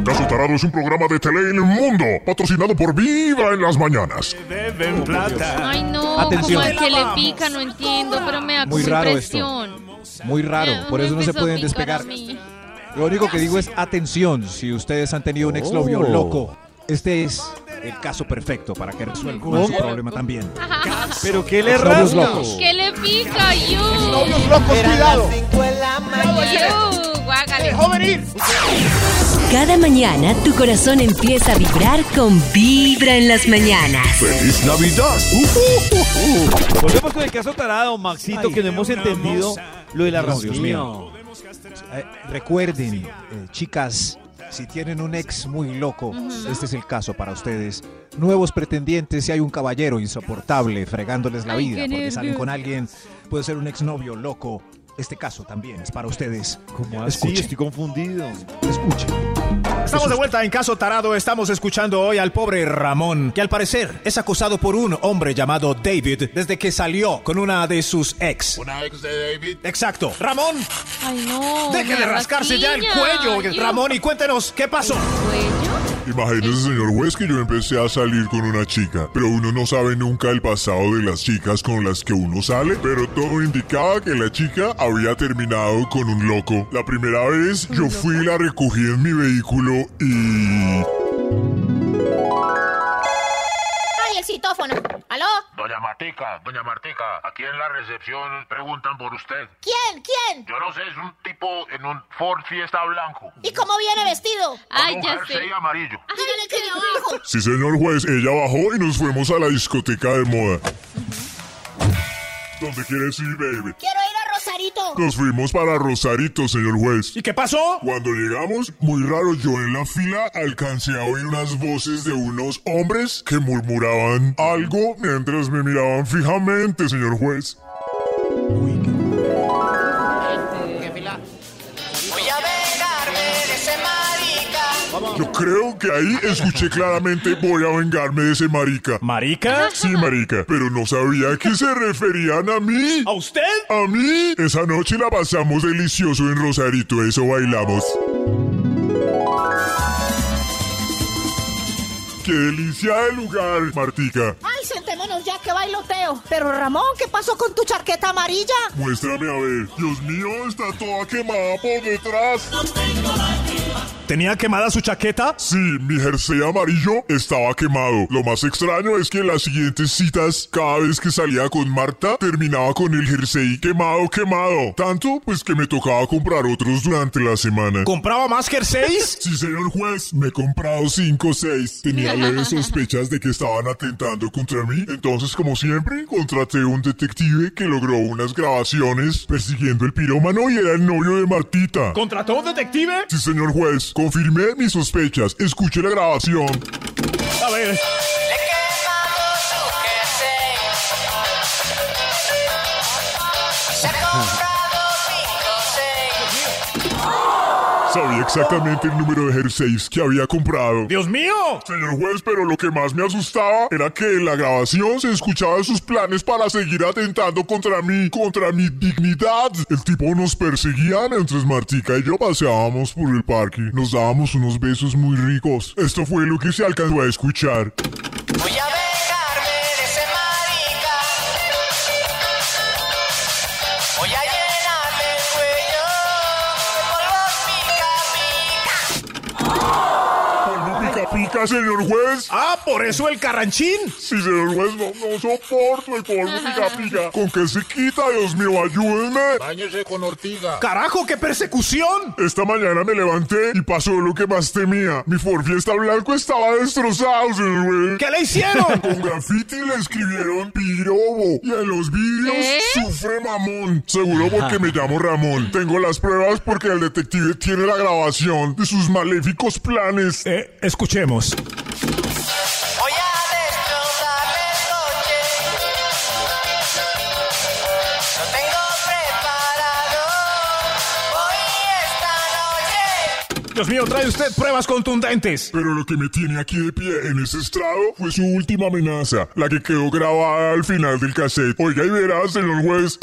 Caso Tarado es un programa de tele en el mundo, patrocinado por Viva en las mañanas. Deben plata. Ay, no, Atención. como al que le pica, no entiendo, pero me da Muy como raro esto. impresión. Muy raro, Eh, por eso no se pueden despegar. Lo único que digo es atención, si ustedes han tenido un exnovio Oh. loco, este es el caso perfecto para que resuelvan su problema también. ¿Pero qué le Exnovios rasga? locos. ¿Qué le pica? ¡Yu! Novios locos, cuidado. Dejó venir. Cada mañana tu corazón empieza a vibrar con Vibra en las mañanas. ¡Feliz Navidad! Volvemos con el caso tarado, Maxito, que no hemos entendido lo de la No, Dios mío. Eh, recuerden, eh, chicas, si tienen un ex muy loco, este es el caso para ustedes. Nuevos pretendientes, si hay un caballero insoportable fregándoles la vida porque salen con alguien, puede ser un exnovio loco. Este caso también es para ustedes. ¿Cómo así? Estoy confundido. Escuchen. Estamos de vuelta en Caso Tarado. Estamos escuchando hoy al pobre Ramón, que al parecer es acusado por un hombre llamado David desde que salió con una de sus ex. ¿Una ex de David? Exacto. Ramón, Ay, no. deje de rascarse ya el cuello. Ramón, y cuéntenos, ¿qué pasó? ¿Cuello? Imagínese, señor juez, que yo empecé a salir con una chica, pero uno no sabe nunca el pasado de las chicas con las que uno sale, pero todo indicaba que la chica había terminado con un loco. La primera vez yo fui y la recogí en mi vehículo y... Citófono. ¿Aló? Doña Martica, doña Martica, aquí en la recepción preguntan por usted. ¿Quién? ¿Quién? Yo no sé, es un tipo en un Ford Fiesta blanco. ¿Y cómo viene vestido? Ay, un ya jersey sé. amarillo. Dígale que de abajo. Sí, señor juez, ella bajó y nos fuimos a la discoteca de moda. ¿Dónde quieres ir, baby? Quiero ir a Rosarito. Nos fuimos para Rosarito, señor juez. ¿Y qué pasó? Cuando llegamos, muy raro, yo en la fila alcancé a oír unas voces de unos hombres que murmuraban algo mientras me miraban fijamente, señor juez. Voy creo que ahí escuché claramente voy a vengarme de ese marica. ¿Marica? Sí, marica, pero no sabía que se referían a mí. ¿A usted? A mí. Esa noche la pasamos delicioso en Rosarito, eso bailamos. ¡Qué delicia de lugar, Martica! Ay, sentémonos ya que bailoteo. Pero Ramón, ¿qué pasó con tu chaqueta amarilla? Muéstrame a ver. Dios mío, está toda quemada por detrás. ¿Tenía quemada su chaqueta? Sí, mi jersey amarillo estaba quemado. Lo más extraño es que en las siguientes citas, cada vez que salía con Marta, terminaba con el jersey quemado, quemado. Tanto, pues que me tocaba comprar otros durante la semana. ¿Compraba más jerseys? Sí, señor juez, me he comprado cinco o seis. Tenía leves sospechas de que estaban atentando contra mí. Entonces, como siempre, contraté un detective que logró unas grabaciones persiguiendo el pirómano y era el novio de Martita. ¿Contrató un detective? Sí, señor juez, confirmé mis sospechas. Escuche la grabación. A ver. Sabía exactamente el número de jerseys que había comprado. ¡Dios mío! Señor juez, pero lo que más me asustaba era que en la grabación se escuchaban sus planes para seguir atentando contra mí, contra mi dignidad. El tipo nos perseguía mientras Martica y yo paseábamos por el parque. Nos dábamos unos besos muy ricos. Esto fue lo que se alcanzó a escuchar. ¿Pica, señor juez? Ah, por eso el carranchín. Sí, señor juez, no, no soporto el polvo pica pica. ¿Con qué se quita? Dios mío, ayúdenme. Báñese con ortiga. ¡Carajo, qué persecución! Esta mañana me levanté y pasó lo que más temía. Mi Ford Fiesta blanco estaba destrozado, señor juez. ¿Qué le hicieron? Con graffiti le escribieron pirobo. Y en los vídeos ¿Qué? sufre mamón. Seguro porque me llamo Ramón. Tengo las pruebas porque el detective tiene la grabación de sus maléficos planes. Eh, escuchemos. Voy a destrozarle el coche. Lo tengo preparado. Hoy esta noche. Dios mío, trae usted pruebas contundentes. Pero lo que me tiene aquí de pie en ese estrado fue su última amenaza, la que quedó grabada al final del cassette. Oiga y verás, señor juez.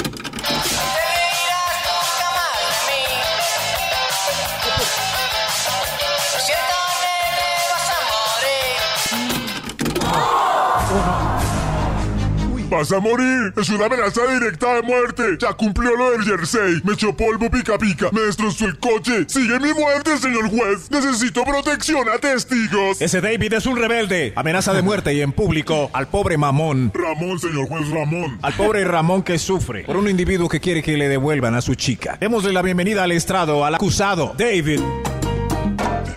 Vas a morir. Es una amenaza directa de muerte. Ya cumplió lo del jersey. Me echó polvo pica pica. Me destrozó el coche. Sigue mi muerte, señor juez. Necesito protección a testigos. Ese David es un rebelde. Amenaza de muerte y en público al pobre mamón. Ramón, señor juez Ramón. Al pobre Ramón que sufre por un individuo que quiere que le devuelvan a su chica. Démosle la bienvenida al estrado, al acusado, David.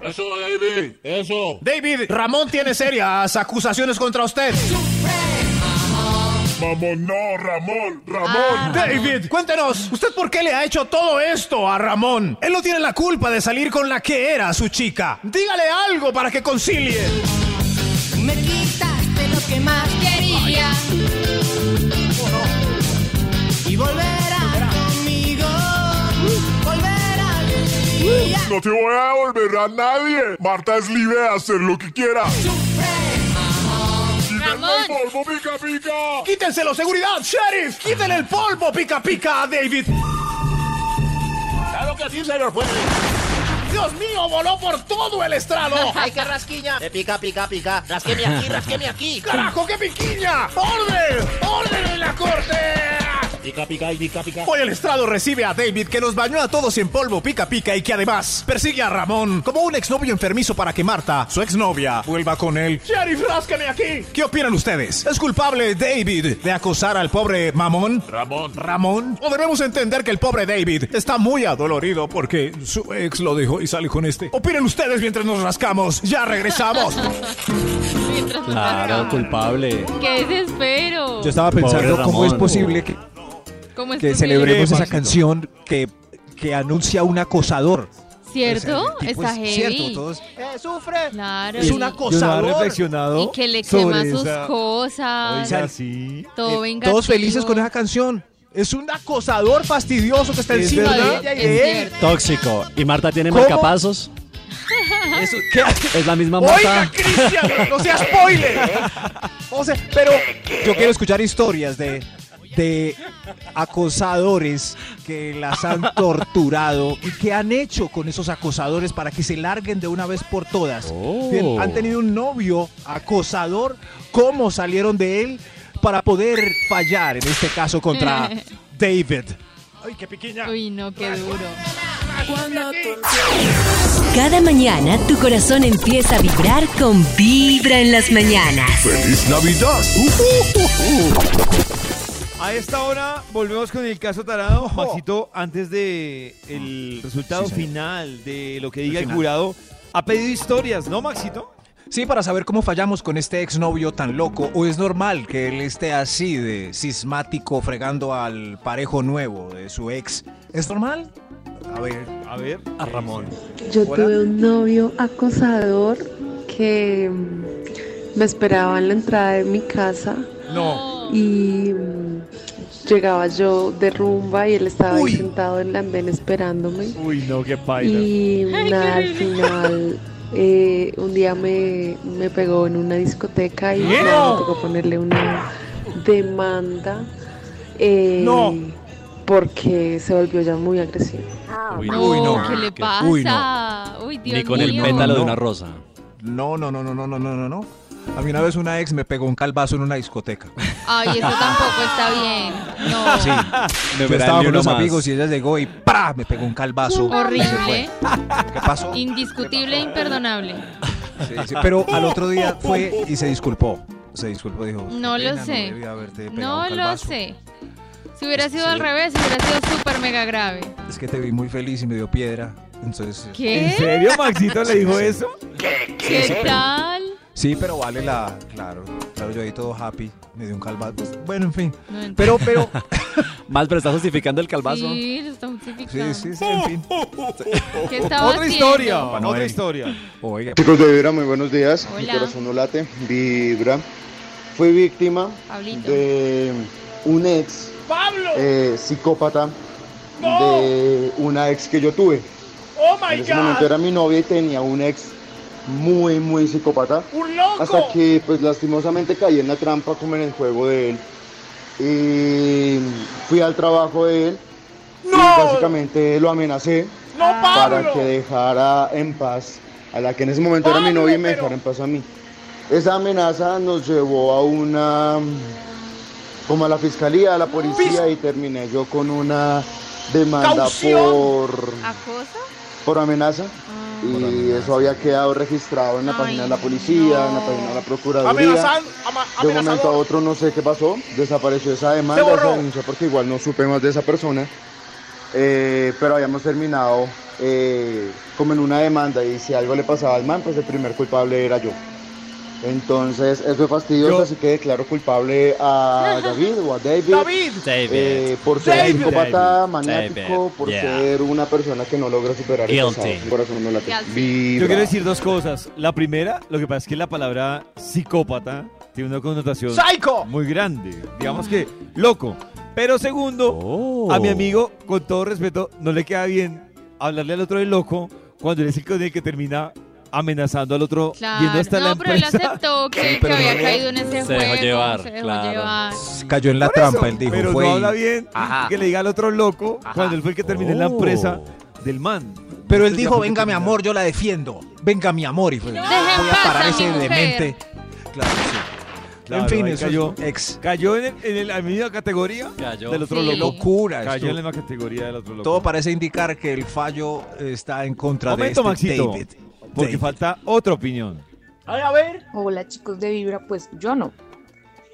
Eso, David. Eso. David, Ramón tiene serias acusaciones contra usted. Mamón, no, Ramón, Ramón. David, cuéntenos, ¿usted por qué le ha hecho todo esto a Ramón? Él no tiene la culpa de salir con la que era su chica. Dígale algo para que concilie. Me quitaste lo que más quería. Y volverás conmigo. Volverás. No te voy a devolver a nadie. Marta es libre de hacer lo que quiera. Ramón. el polvo, pica, pica. Quítenselo, seguridad, sheriff. Quítenle el polvo, pica, pica a David. Claro que sí, señor juez. Dios mío, voló por todo el estrado. ¡Ay, qué rasquiña! Me pica, pica, pica. Rasqueme aquí, rasqueme aquí. ¡Carajo, qué piquiña! ¡Orden! ¡Orden en la corte! Pica, pica y pica, pica. Hoy el estrado recibe a David que nos bañó a todos en polvo pica pica y que además persigue a Ramón como un exnovio enfermizo para que Marta, su exnovia, vuelva con él. Sheriff, ráscame aquí. ¿Qué opinan ustedes? ¿Es culpable David de acosar al pobre mamón? Ramón. ¿Ramón? ¿O debemos entender que el pobre David está muy adolorido porque su ex lo dejó y sale con este? Opinen ustedes mientras nos rascamos. Ya regresamos. Claro, culpable. ¡Qué desespero! Yo estaba pensando cómo es posible que, ¿Cómo es que posible? celebremos esa canción que, que anuncia un acosador. ¿Cierto? Está es heavy. cierto, todos- Eh, sufre. Claro. Es y- un Yo no acosador. reflexionado Y que le quema sus esa- cosas. Oiga, sí. todo Eh, todos felices con esa canción. Es un acosador fastidioso que está Es encima de ella y Es de él. cierto. Tóxico. ¿Y Marta tiene ¿Cómo? marcapasos? Eso, ¿qué? Es la misma Oiga, Marta. Cristian, no seas spoiler. O sea, pero yo quiero escuchar historias de, de acosadores que las han torturado y qué han hecho con esos acosadores para que se larguen de una vez por todas. Oh. Bien, Han tenido un novio acosador, cómo salieron de él para poder fallar, en este caso contra David. Ay, qué piquiña. Uy, no, qué duro. Cada mañana tu corazón empieza a vibrar con Vibra en las mañanas. ¡Feliz Navidad! A esta hora volvemos con el caso Tarado. Maxito, antes de el resultado Sí, final de lo que diga el, jurado, ha pedido historias, ¿no, Maxito? Sí, para saber cómo fallamos con este exnovio tan loco, o es normal que él esté así de cismático fregando al parejo nuevo de su ex. ¿Es normal? A ver, A ver. A Ramón. Yo Hola. tuve un novio acosador que mm, me esperaba en la entrada de mi casa no y mm, llegaba yo de rumba y él estaba Uy. ahí sentado en el andén esperándome. Uy, no, qué paila. Y nada, al final eh, un día me, me, pegó en una discoteca y ¡No! nada, me tocó ponerle una demanda. Eh, no. Porque se volvió ya muy agresivo. Ah, uy, no, Uy, no. ¿qué le pasa? Uy, no. Uy Dios Ni con mío. el pétalo de una rosa. No, no, no, no, no, no, no, no. A mí una vez una ex me pegó un calvazo en una discoteca. Ay, eso tampoco está bien. No. Sí. Me Yo estaba con uno unos más. amigos y ella llegó y ¡pra! me pegó un calvazo. Horrible. ¿Qué pasó? Indiscutible e imperdonable. Sí, sí, Pero al otro día fue y se disculpó. Se disculpó, dijo. No lo "Pena, sé. debía haberte pegado No un lo calvazo". sé. Si hubiera sido Sí. al revés, hubiera sido súper mega grave. Es que te vi muy feliz y me dio piedra. Entonces. ¿En ¿Qué? serio, Maxito le dijo eso? ¿Qué tal? Sí, pero vale la. Claro, claro, yo ahí todo happy. Me dio un calvazo. Bueno, en fin. No. Pero, pero. Más, pero está justificando el calvazo. Sí, lo está justificando. Sí, sí, sí, en fin. ¿Qué estaba Otra haciendo? historia, otra Noel. historia. Oiga. Chicos de Vibra, muy buenos días. Mi Hola. corazón no late. Vibra. Fui víctima Pablito. de un ex ¡Pablo! eh, psicópata No. de una ex que yo tuve. ¡Oh, my En ese momento era mi novia y tenía un ex muy, muy psicópata. ¡Un loco! Hasta que, pues, lastimosamente caí en la trampa como en el juego de él. Y fui al trabajo de él. ¡No! Y básicamente lo amenacé ¡No, Pablo! para que dejara en paz a la que en ese momento era mi novia y me pero- dejara en paz a mí. Esa amenaza nos llevó a una como a la fiscalía, a la policía y terminé yo con una demanda ¿Caución? por, ¿Acoso? Por amenaza. Ah. Y eso había quedado registrado en la página de la policía, en la página de la procuraduría. Ama- De un momento a otro no sé qué pasó, desapareció esa demanda, esa denuncia, porque igual no supe más de esa persona. Eh, pero habíamos terminado eh, como en una demanda y si algo le pasaba al man, pues el primer culpable era yo. Entonces, eso es fastidioso, Yo- así que declaro culpable a David o a David, David. eh, por ser David. psicópata, David. maniático, por Yeah. ser una persona que no logra superar el pasado. Mi corazón no late. Yo quiero decir dos cosas. La primera, lo que pasa es que la palabra psicópata tiene una connotación ¡Psycho! muy grande. Digamos que loco. Pero segundo, Oh. a mi amigo, con todo respeto, no le queda bien hablarle al otro de loco cuando él es el con el que termina amenazando al otro Claro. yendo hasta la no, pero él empresa. aceptó que, Sí, que había no- caído en ese se juego. dejó llevar, se dejó claro. llevar. Cayó en la Por eso, trampa, él dijo, pero fue no habla bien Ajá. que le diga al otro loco Ajá. cuando él fue el que terminó en la Oh. empresa del man. Pero él dijo, venga mi amor, yo la defiendo. Venga mi amor. Y fue, Dejen voy a parar a ese demente. Claro, sí. Claro, en fin, eso cayó, ex. cayó en, el- en el- la misma categoría Cayó. del otro Sí. Loco. locura. Cayó esto. en la misma categoría del otro loco. Todo parece indicar que el fallo está en contra Momento, de este Maxito, David. Porque falta otra opinión. Ay, a ver. Hola chicos de Vibra, pues yo no,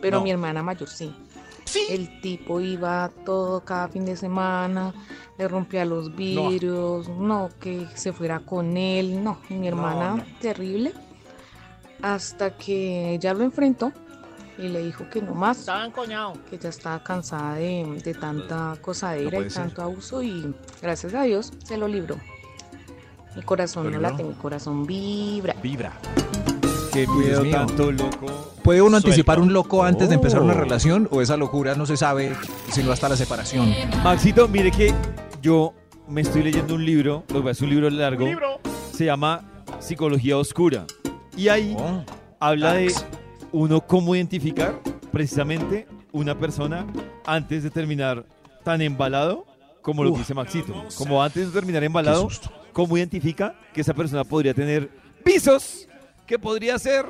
pero No. mi hermana mayor sí. Sí. El tipo iba todo cada fin de semana, le rompía los vidrios, no, que se fuera con él, no, mi hermana no. terrible, hasta que ella lo enfrentó y le dijo que no más, que ya estaba cansada de, de tanta cosadera y ser. tanto abuso y gracias a Dios se lo libró. Mi corazón ¿Lo no late, mi corazón vibra. Vibra. Qué miedo mío. tanto loco. ¿Puede uno anticipar un loco antes de empezar una Oh. relación o esa locura no se sabe sino hasta la separación? Maxito, mire que yo me estoy leyendo un libro, lo que pasa es un libro largo, Libro. se llama Psicología Oscura. Y ahí Oh. habla de uno cómo identificar precisamente una persona antes de terminar tan embalado como lo dice Maxito. Como antes de terminar embalado, Qué susto. Cómo identifica que esa persona podría tener visos, que podría ser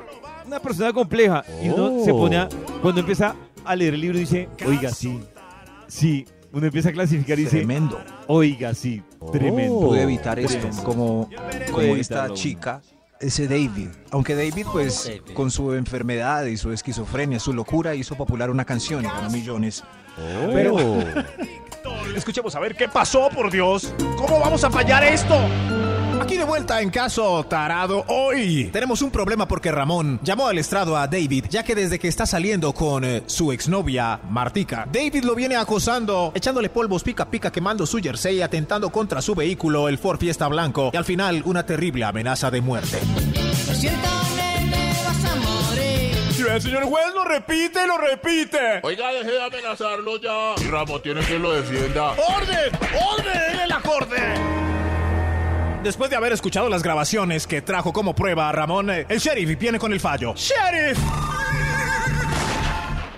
una persona compleja. Y uno Oh. se pone a, cuando empieza a leer el libro dice, oiga, sí, sí. Uno empieza a clasificar y dice, Tremendo. oiga, sí, tremendo. Pude evitar esto Tremendo. como, Puede como esta evitarlo. chica, ese David. Aunque David, pues, David. con su enfermedad y su esquizofrenia, su locura, hizo popular una canción y ganó millones. Pero Escuchemos a ver qué pasó, por Dios. ¿Cómo vamos a fallar esto? Aquí de vuelta en caso tarado hoy. Tenemos un problema porque Ramón llamó al estrado a David, ya que desde que está saliendo con eh, su exnovia Martica, David lo viene acosando, echándole polvos pica pica, quemando su jersey, atentando contra su vehículo, el Ford Fiesta Blanco, y al final una terrible amenaza de muerte. El señor juez lo repite, lo repite. Oiga, deje de amenazarlo ya. Y Ramo tiene que lo defienda. ¡Orden! ¡Orden en el acorde! Después de haber escuchado las grabaciones que trajo como prueba a Ramón, eh, el sheriff viene con el fallo. ¡Sheriff!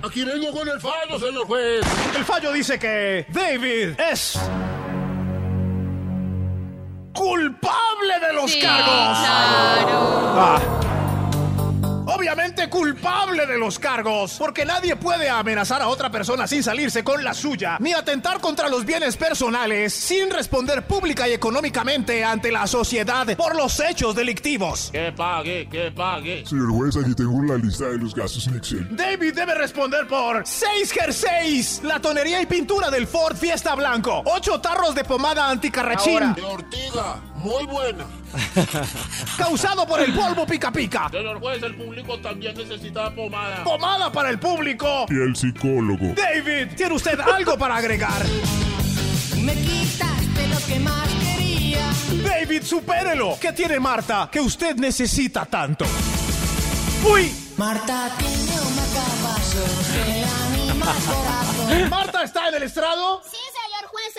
Aquí vengo con el fallo, señor juez. El fallo dice que David es culpable de los Sí, cargos. claro. Ah. Culpable de los cargos, porque nadie puede amenazar a otra persona sin salirse con la suya, ni atentar contra los bienes personales sin responder pública y económicamente ante la sociedad por los hechos delictivos. Que pague, que pague. Señor juez, aquí tengo la lista de los gastos en Excel. David debe responder por 6 jerseys, la tonería y pintura del Ford Fiesta Blanco, 8 tarros de pomada anticarrachín, De Ortiga, muy buena. causado por el polvo pica pica, Señor juez, el público también necesita pomada. pomada para el público. Y el psicólogo. David, ¿tiene usted algo para agregar? Me quitaste lo que más quería. David, supérelo. ¿Qué tiene Marta que usted necesita tanto? ¡Uy! Marta tiene un marcapaso que la anima corazón. ¿Marta está en el estrado? Sí,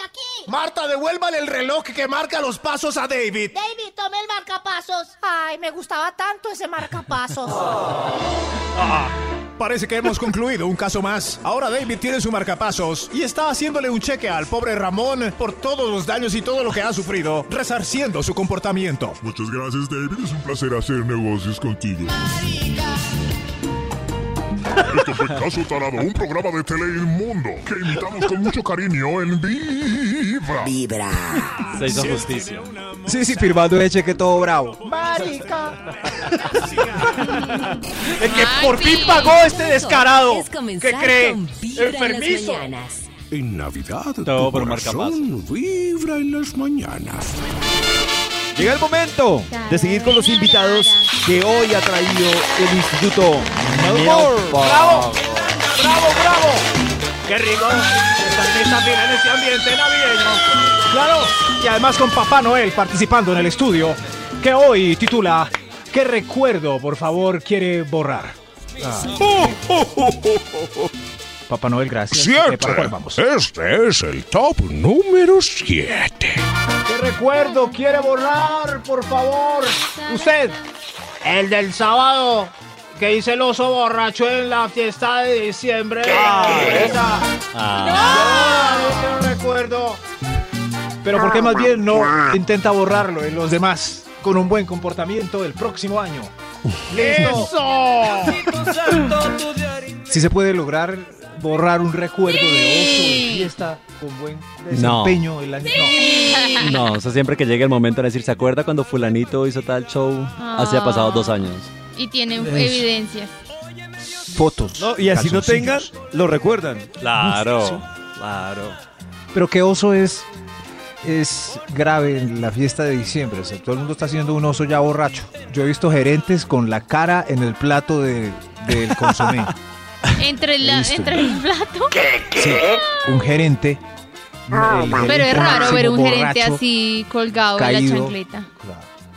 aquí. Marta, devuélvale el reloj que marca los pasos a David. David, tome el marcapasos. Ay, me gustaba tanto ese marcapasos. Ah, parece que hemos concluido un caso más. Ahora David tiene su marcapasos y está haciéndole un cheque al pobre Ramón por todos los daños y todo lo que ha sufrido, resarciendo su comportamiento. Muchas gracias, David. Es un placer hacer negocios contigo. Esto fue Caso Tarado, un programa de tele inmundo que imitamos con mucho cariño en Vibra. Vibra. Se hizo justicia. Sí, sí, firmando el cheque todo bravo. Marica. El que por fin pagó este descarado. Es ¿Qué cree? Enfermizo. mañanas. En Navidad, Todo tu por corazón vibra en las mañanas. Llega el momento de seguir con los invitados que hoy ha traído el Instituto Melbourne. ¡Bravo! ¡Bravo, bravo! ¡Qué rico! Estar bien también en este ambiente navideño. Claro, y además con Papá Noel participando en el estudio, que hoy titula ¿Qué recuerdo, por favor, quiere borrar? Ah, Papá Noel, gracias. Siete. ¿Para cuál vamos? Este es el top número 7. ¿Qué recuerdo quiere borrar, por favor? Usted. El del sábado que hice el oso borracho en la fiesta de diciembre. Esa. Ah. No, no recuerdo. Pero ¿por qué más bien no intenta borrarlo en los demás con un buen comportamiento el próximo año? ¡Listo! Si se puede lograr borrar un recuerdo de oso de fiesta con buen No. desempeño el año. No, o sea, siempre que llegue el momento de decir, ¿se acuerda cuando fulanito hizo tal show? Así ha pasado dos años. Y tienen evidencias. Fotos. No, y así no tengan, lo recuerdan. Claro, claro. Pero que oso es es grave en la fiesta de diciembre. O sea, todo el mundo está haciendo un oso ya borracho. Yo he visto gerentes con la cara en el plato de- del consomé. Entre, la, Listo. entre el plato. Sí, un gerente. el Pero gerente es raro ver un gerente así colgado en la chancleta.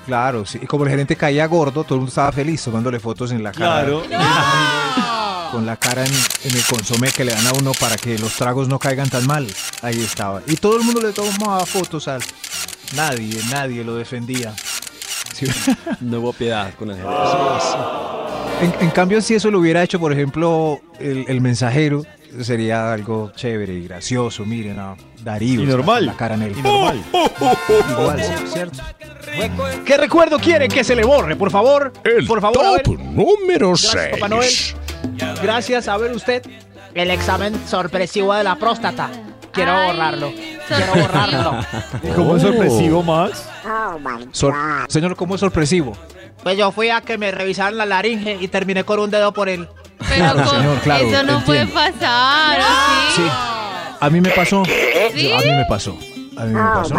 Claro, sí. Y como el gerente caía gordo, todo el mundo estaba feliz tomándole fotos en la cara. Claro. Con la cara en, en el consomé que le dan a uno para que los tragos no caigan tan mal. Ahí estaba. Y todo el mundo le tomaba fotos al. Nadie, nadie lo defendía. Sí. No hubo piedad con el gerente. En, en cambio, si eso lo hubiera hecho, por ejemplo, el, el mensajero, sería algo chévere y gracioso. Miren, a Darío. Y normal. La cara en el Y normal. Igual, sí, ¿cierto? ¿Qué recuerdo quiere que se le borre, por favor? El por favor, top número Gracias, Papá Noel. 6. Gracias, a ver usted. El examen sorpresivo de la próstata. Quiero Ay, borrarlo. Quiero borrarlo. ¿Y cómo es sorpresivo, Max? Sor- Señor, ¿cómo es sorpresivo? Pues yo fui a que me revisaran la laringe y terminé con un dedo por él. Pero Claro, con- señor, claro, eso no puede pasar, ¿o Sí. sí? A mí me pasó. ¿Sí? A mí me pasó. A mí me pasó.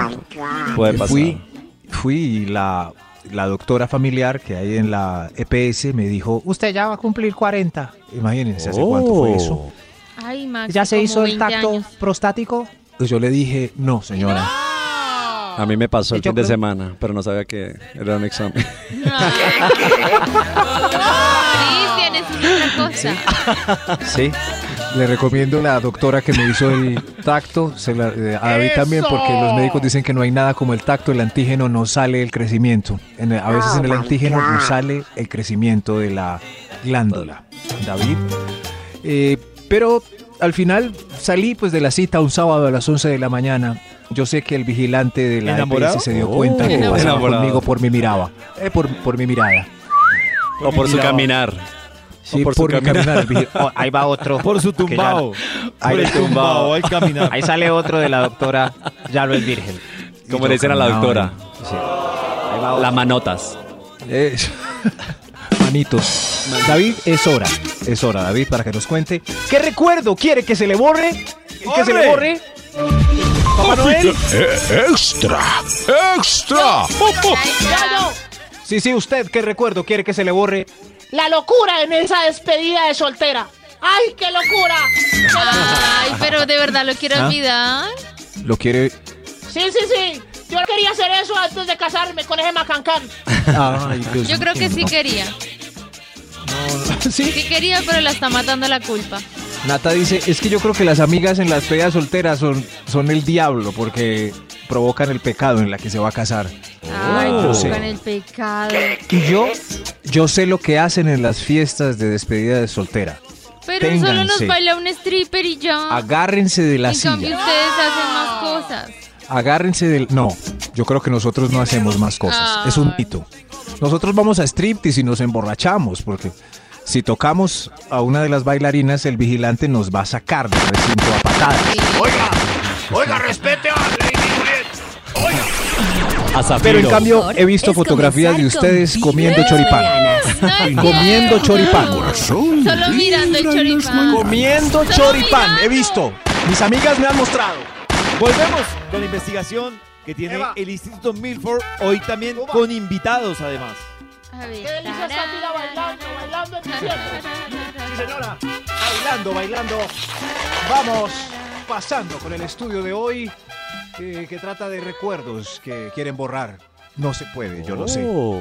Puede pasar. Fui, fui y la, la doctora familiar que hay en la EPS me dijo, usted ya va a cumplir 40. Imagínense, ¿hace cuánto fue eso? Ay, Max. ¿Ya se como hizo el 20 tacto años. prostático? Pues yo le dije, no, señora. A mí me pasó el Yo fin de creo- semana, pero no sabía que era un examen. Sí, tienes otra cosa. Sí. Le recomiendo la doctora que me hizo el tacto, se la- eh, a David también, porque los médicos dicen que no hay nada como el tacto, el antígeno no sale el crecimiento. En el- a veces en el antígeno no sale el crecimiento de la glándula. David. Eh, pero al final salí pues de la cita un sábado a las 11 de la mañana. Yo sé que el vigilante de la ¿Enamorado? EPS se dio Oh. cuenta que pasaba Enamorado. conmigo por mi mirada. Eh, por, por mi mirada. O por su Miraba. caminar. Sí, O por por, su mi caminar. caminar. oh, ahí va otro. Por su tumbao. Ahí Por el está tumbao, al caminar. Ahí sale otro de la doctora, ya lo es virgen. Como le dicen a la doctora. Sí. La manotas. Eh, David, es hora. Es hora, David, para que nos cuente. ¿Qué recuerdo quiere que se le borre? ¿Que se le borre? Papá Noel. Eh, extra, extra. Sí, sí, usted, ¿qué recuerdo quiere que se le borre? La locura en esa despedida de soltera. ¡Ay, qué locura! Ay, pero de verdad lo quiero ¿Ah? olvidar. Lo quiere. Sí, sí, sí. Yo quería hacer eso antes de casarme con ese macancán. Ay, Dios Yo creo que sí no. quería. Sí. Sí quería, pero la está matando la culpa. Nata dice, es que yo creo que las amigas en las despedidas solteras son, son el diablo porque provocan el pecado en la que se va a casar. Ay, yo sé. con el pecado. Y yo, yo sé lo que hacen en las fiestas de despedida de soltera. Pero solo nos baila un stripper y ya. Agárrense de la en cambio, silla. ustedes hacen más cosas. Agárrense del... No, yo creo que nosotros no hacemos más cosas. Es un mito. Nosotros vamos a striptease y nos emborrachamos porque si tocamos a una de las bailarinas, el vigilante nos va a sacar del recinto a patadas. Oiga, oiga, respete a Lady. Oiga. A. Pero en cambio he visto fotografías de ustedes comiendo choripán. Comiendo choripán. Solo mirando el choripán. Comiendo Solo choripán, he visto. Mis amigas me han mostrado. Volvemos con la investigación que tiene Eva. el Instituto Milford, hoy también con invitados además. A ver. Qué deliciosa mira bailando, bailando en diciembre. Sí, señora. Bailando, bailando. Vamos pasando con el estudio de hoy eh, que trata de recuerdos que quieren borrar. No se puede, yo lo sé. Oh.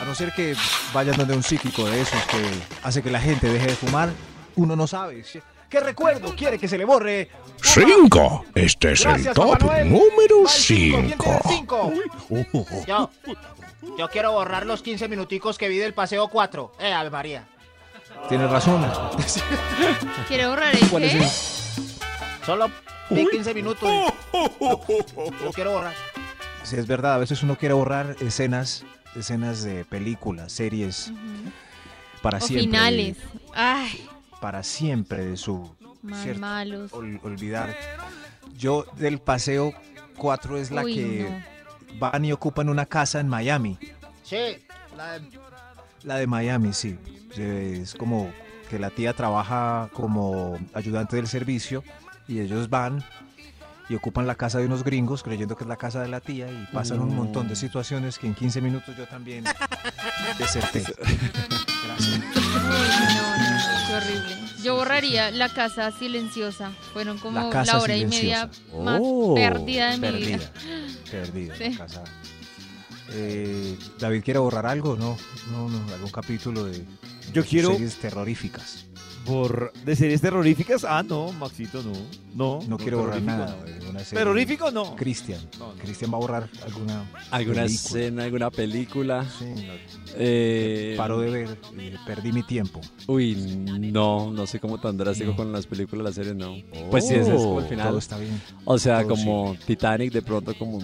A no ser que vayan donde un psíquico de esos que hace que la gente deje de fumar, uno no sabe. ¿Qué recuerdo quiere que se le borre? 5. Este es el top número Va el cinco. ¿Quién tiene 5. el cinco? Yo, yo quiero borrar los 15 minuticos que vi del paseo 4. Eh, Ave María. Tienes razón. ¿Quiere borrar el ¿Cuál es el- Solo vi 15 minutos. Lo quiero borrar. Sí, es verdad, a veces uno quiere borrar escenas, escenas de películas, series, para O siempre. finales. Ay, Para siempre de su mal cierto, malos. ol- olvidar. Yo del paseo 4 es la Uy, que van y ocupan una casa en Miami. Sí, la de- La de Miami, sí. Es como que la tía trabaja como ayudante del servicio y ellos van y ocupan la casa de unos gringos creyendo que es la casa de la tía y pasan un montón de situaciones que en 15 minutos yo también deserté. Gracias. Horrible. Yo borraría La Casa Silenciosa. Fueron como La hora y media más Oh, perdida de mi vida. Perdida. Sí. la casa. Eh, David quiere borrar algo, no, no, no, algún capítulo de, Yo de quiero series terroríficas. Por de series terroríficas. Ah, no, Maxito, no. No, No quiero borrar terrorífico, nada. no. serie. ¿Terrorífico no? Cristian. No, no. Cristian va a borrar alguna ¿Alguna película. escena, alguna película? Sí, no, Eh, paro de ver, eh, perdí mi tiempo. Uy, no, no sé cómo tan drástico con las películas, las series, no. Pues sí, ese es como el Oh, final. Todo está bien. O sea, todo como Titanic, de pronto como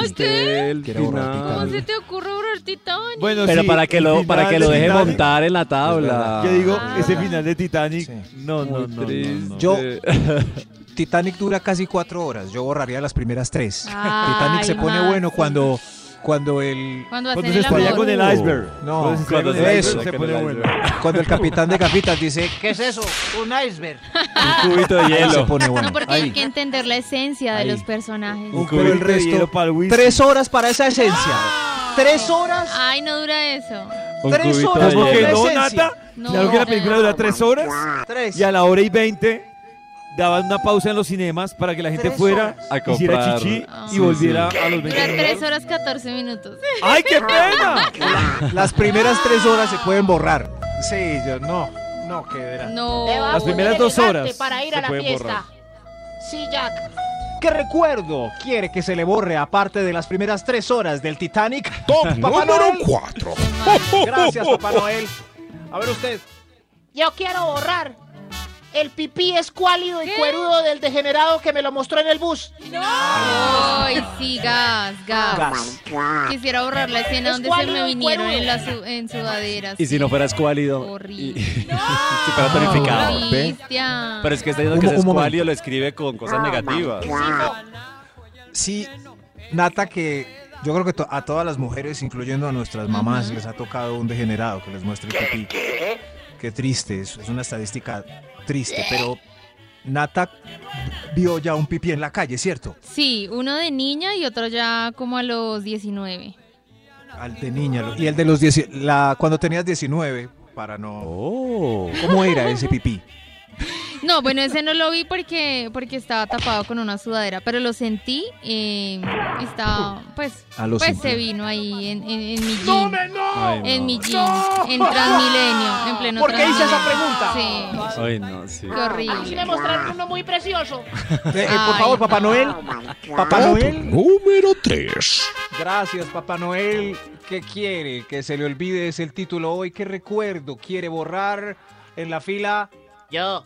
triste ¿qué? el final. ¿Cómo se te ocurre borrar Titanic? Bueno, Pero sí, para que lo, para que lo de deje Titanic, montar en la tabla. Yo digo, Ah. ese final de Titanic. Sí. No, no, no, no. Yo- Titanic dura casi cuatro horas. Yo borraría las primeras tres. Ay, Titanic se pone bueno cuando, cuando el, Cuando Cuando se el estrella con el iceberg. No, Cuando el se- iceberg, eso. se pone bueno. cuando el capitán de Gafitas dice ¿Qué es eso? Un iceberg. Un cubito de ahí se hielo. pone bueno. No, porque Ahí. hay que entender la esencia de los personajes. Un Pero el de resto- hielo para el whisky. Tres horas para esa esencia. Tres horas. Ay, no dura eso. Un Tres horas de ¿Por qué la hielo. no, esencia. Nata? No. Claro que la película dura tres horas. Tres. Y a la hora y veinte daban una pausa en los cinemas para que la gente Tres fuera, A hiciera comprar. chichi Ah. y Sí, volviera a los 20 Dura 3 minutos. horas 14 minutos. ¡Ay, qué pena! Las primeras tres horas se pueden borrar. Sí, yo no. No, que verá. No. Te va a Las primeras dos elegante horas Para ir se a la pueden fiesta. borrar. Sí, Jack. ¿Qué recuerdo quiere que se le borre aparte de las primeras tres horas del Titanic? Top Papá número Noel. 4. Gracias, Papá Noel. A ver usted. Yo quiero borrar el pipí escuálido y cuerudo del degenerado que me lo mostró en el bus. Ay, sí, gas, gas. Gas. Quisiera borrar la escena donde se me vinieron en, la su- en sudaderas. Y si no fuera escuálido. Horrible. Y, si fuera. Pero es que está diciendo que es mo- un escuálido, lo escribe con cosas negativas. Sí, Nata, que yo creo que to- a todas las mujeres, incluyendo a nuestras mamás, les ha tocado un degenerado que les muestre el pipí. Qué triste, es, es una estadística triste, pero Nata vio ya un pipí en la calle, ¿cierto? Sí, uno de niña y otro ya como a los 19. Al de niña. Y el de los 10, la, cuando tenías 19, para no... Oh. ¿Cómo era ese pipí? No, bueno, ese no lo vi porque, porque estaba tapado con una sudadera, pero lo sentí. eh, estaba, pues, Ah, lo pues se vino ahí en, en, en mi ¡No, jean. me no! Ay, En no. mi jean, en Transmilenio, en pleno ¿Por qué hice esa pregunta? Sí, Ay, no, sí. qué A mí me horrible. mostraron uno muy precioso. Eh, eh, por Ay. favor, Papá Noel. Papá Noel. número 3. Gracias, Papá Noel. ¿Qué quiere? Que se le olvide ese el título hoy. ¿Qué recuerdo quiere borrar en la fila? Yo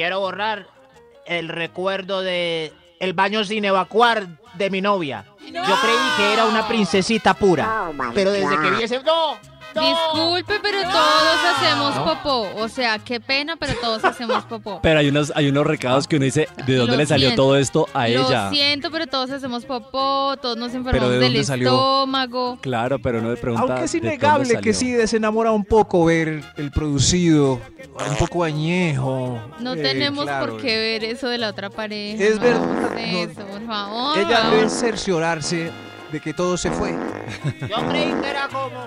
quiero borrar el recuerdo de el baño sin evacuar de mi novia. Yo creí que era una princesita pura. Pero desde que vi ese... ¡No! Disculpe, pero todos hacemos popó. O sea, qué pena, pero todos hacemos popó. Pero hay unos, hay unos recados que uno dice, ¿de dónde Lo le salió siento. todo esto a ella? Lo siento, pero todos hacemos popó, todos nos enfermamos ¿de del salió? estómago. Claro, pero no le pregunta. Aunque es ¿de dónde innegable que sí desenamora un poco ver el producido, un poco añejo. No Eh, tenemos claro. por qué ver eso de la otra pareja. Es no verdad, hagamos no. Eso, por favor. Ella debe cerciorarse de que todo se fue. Yo creí que era como,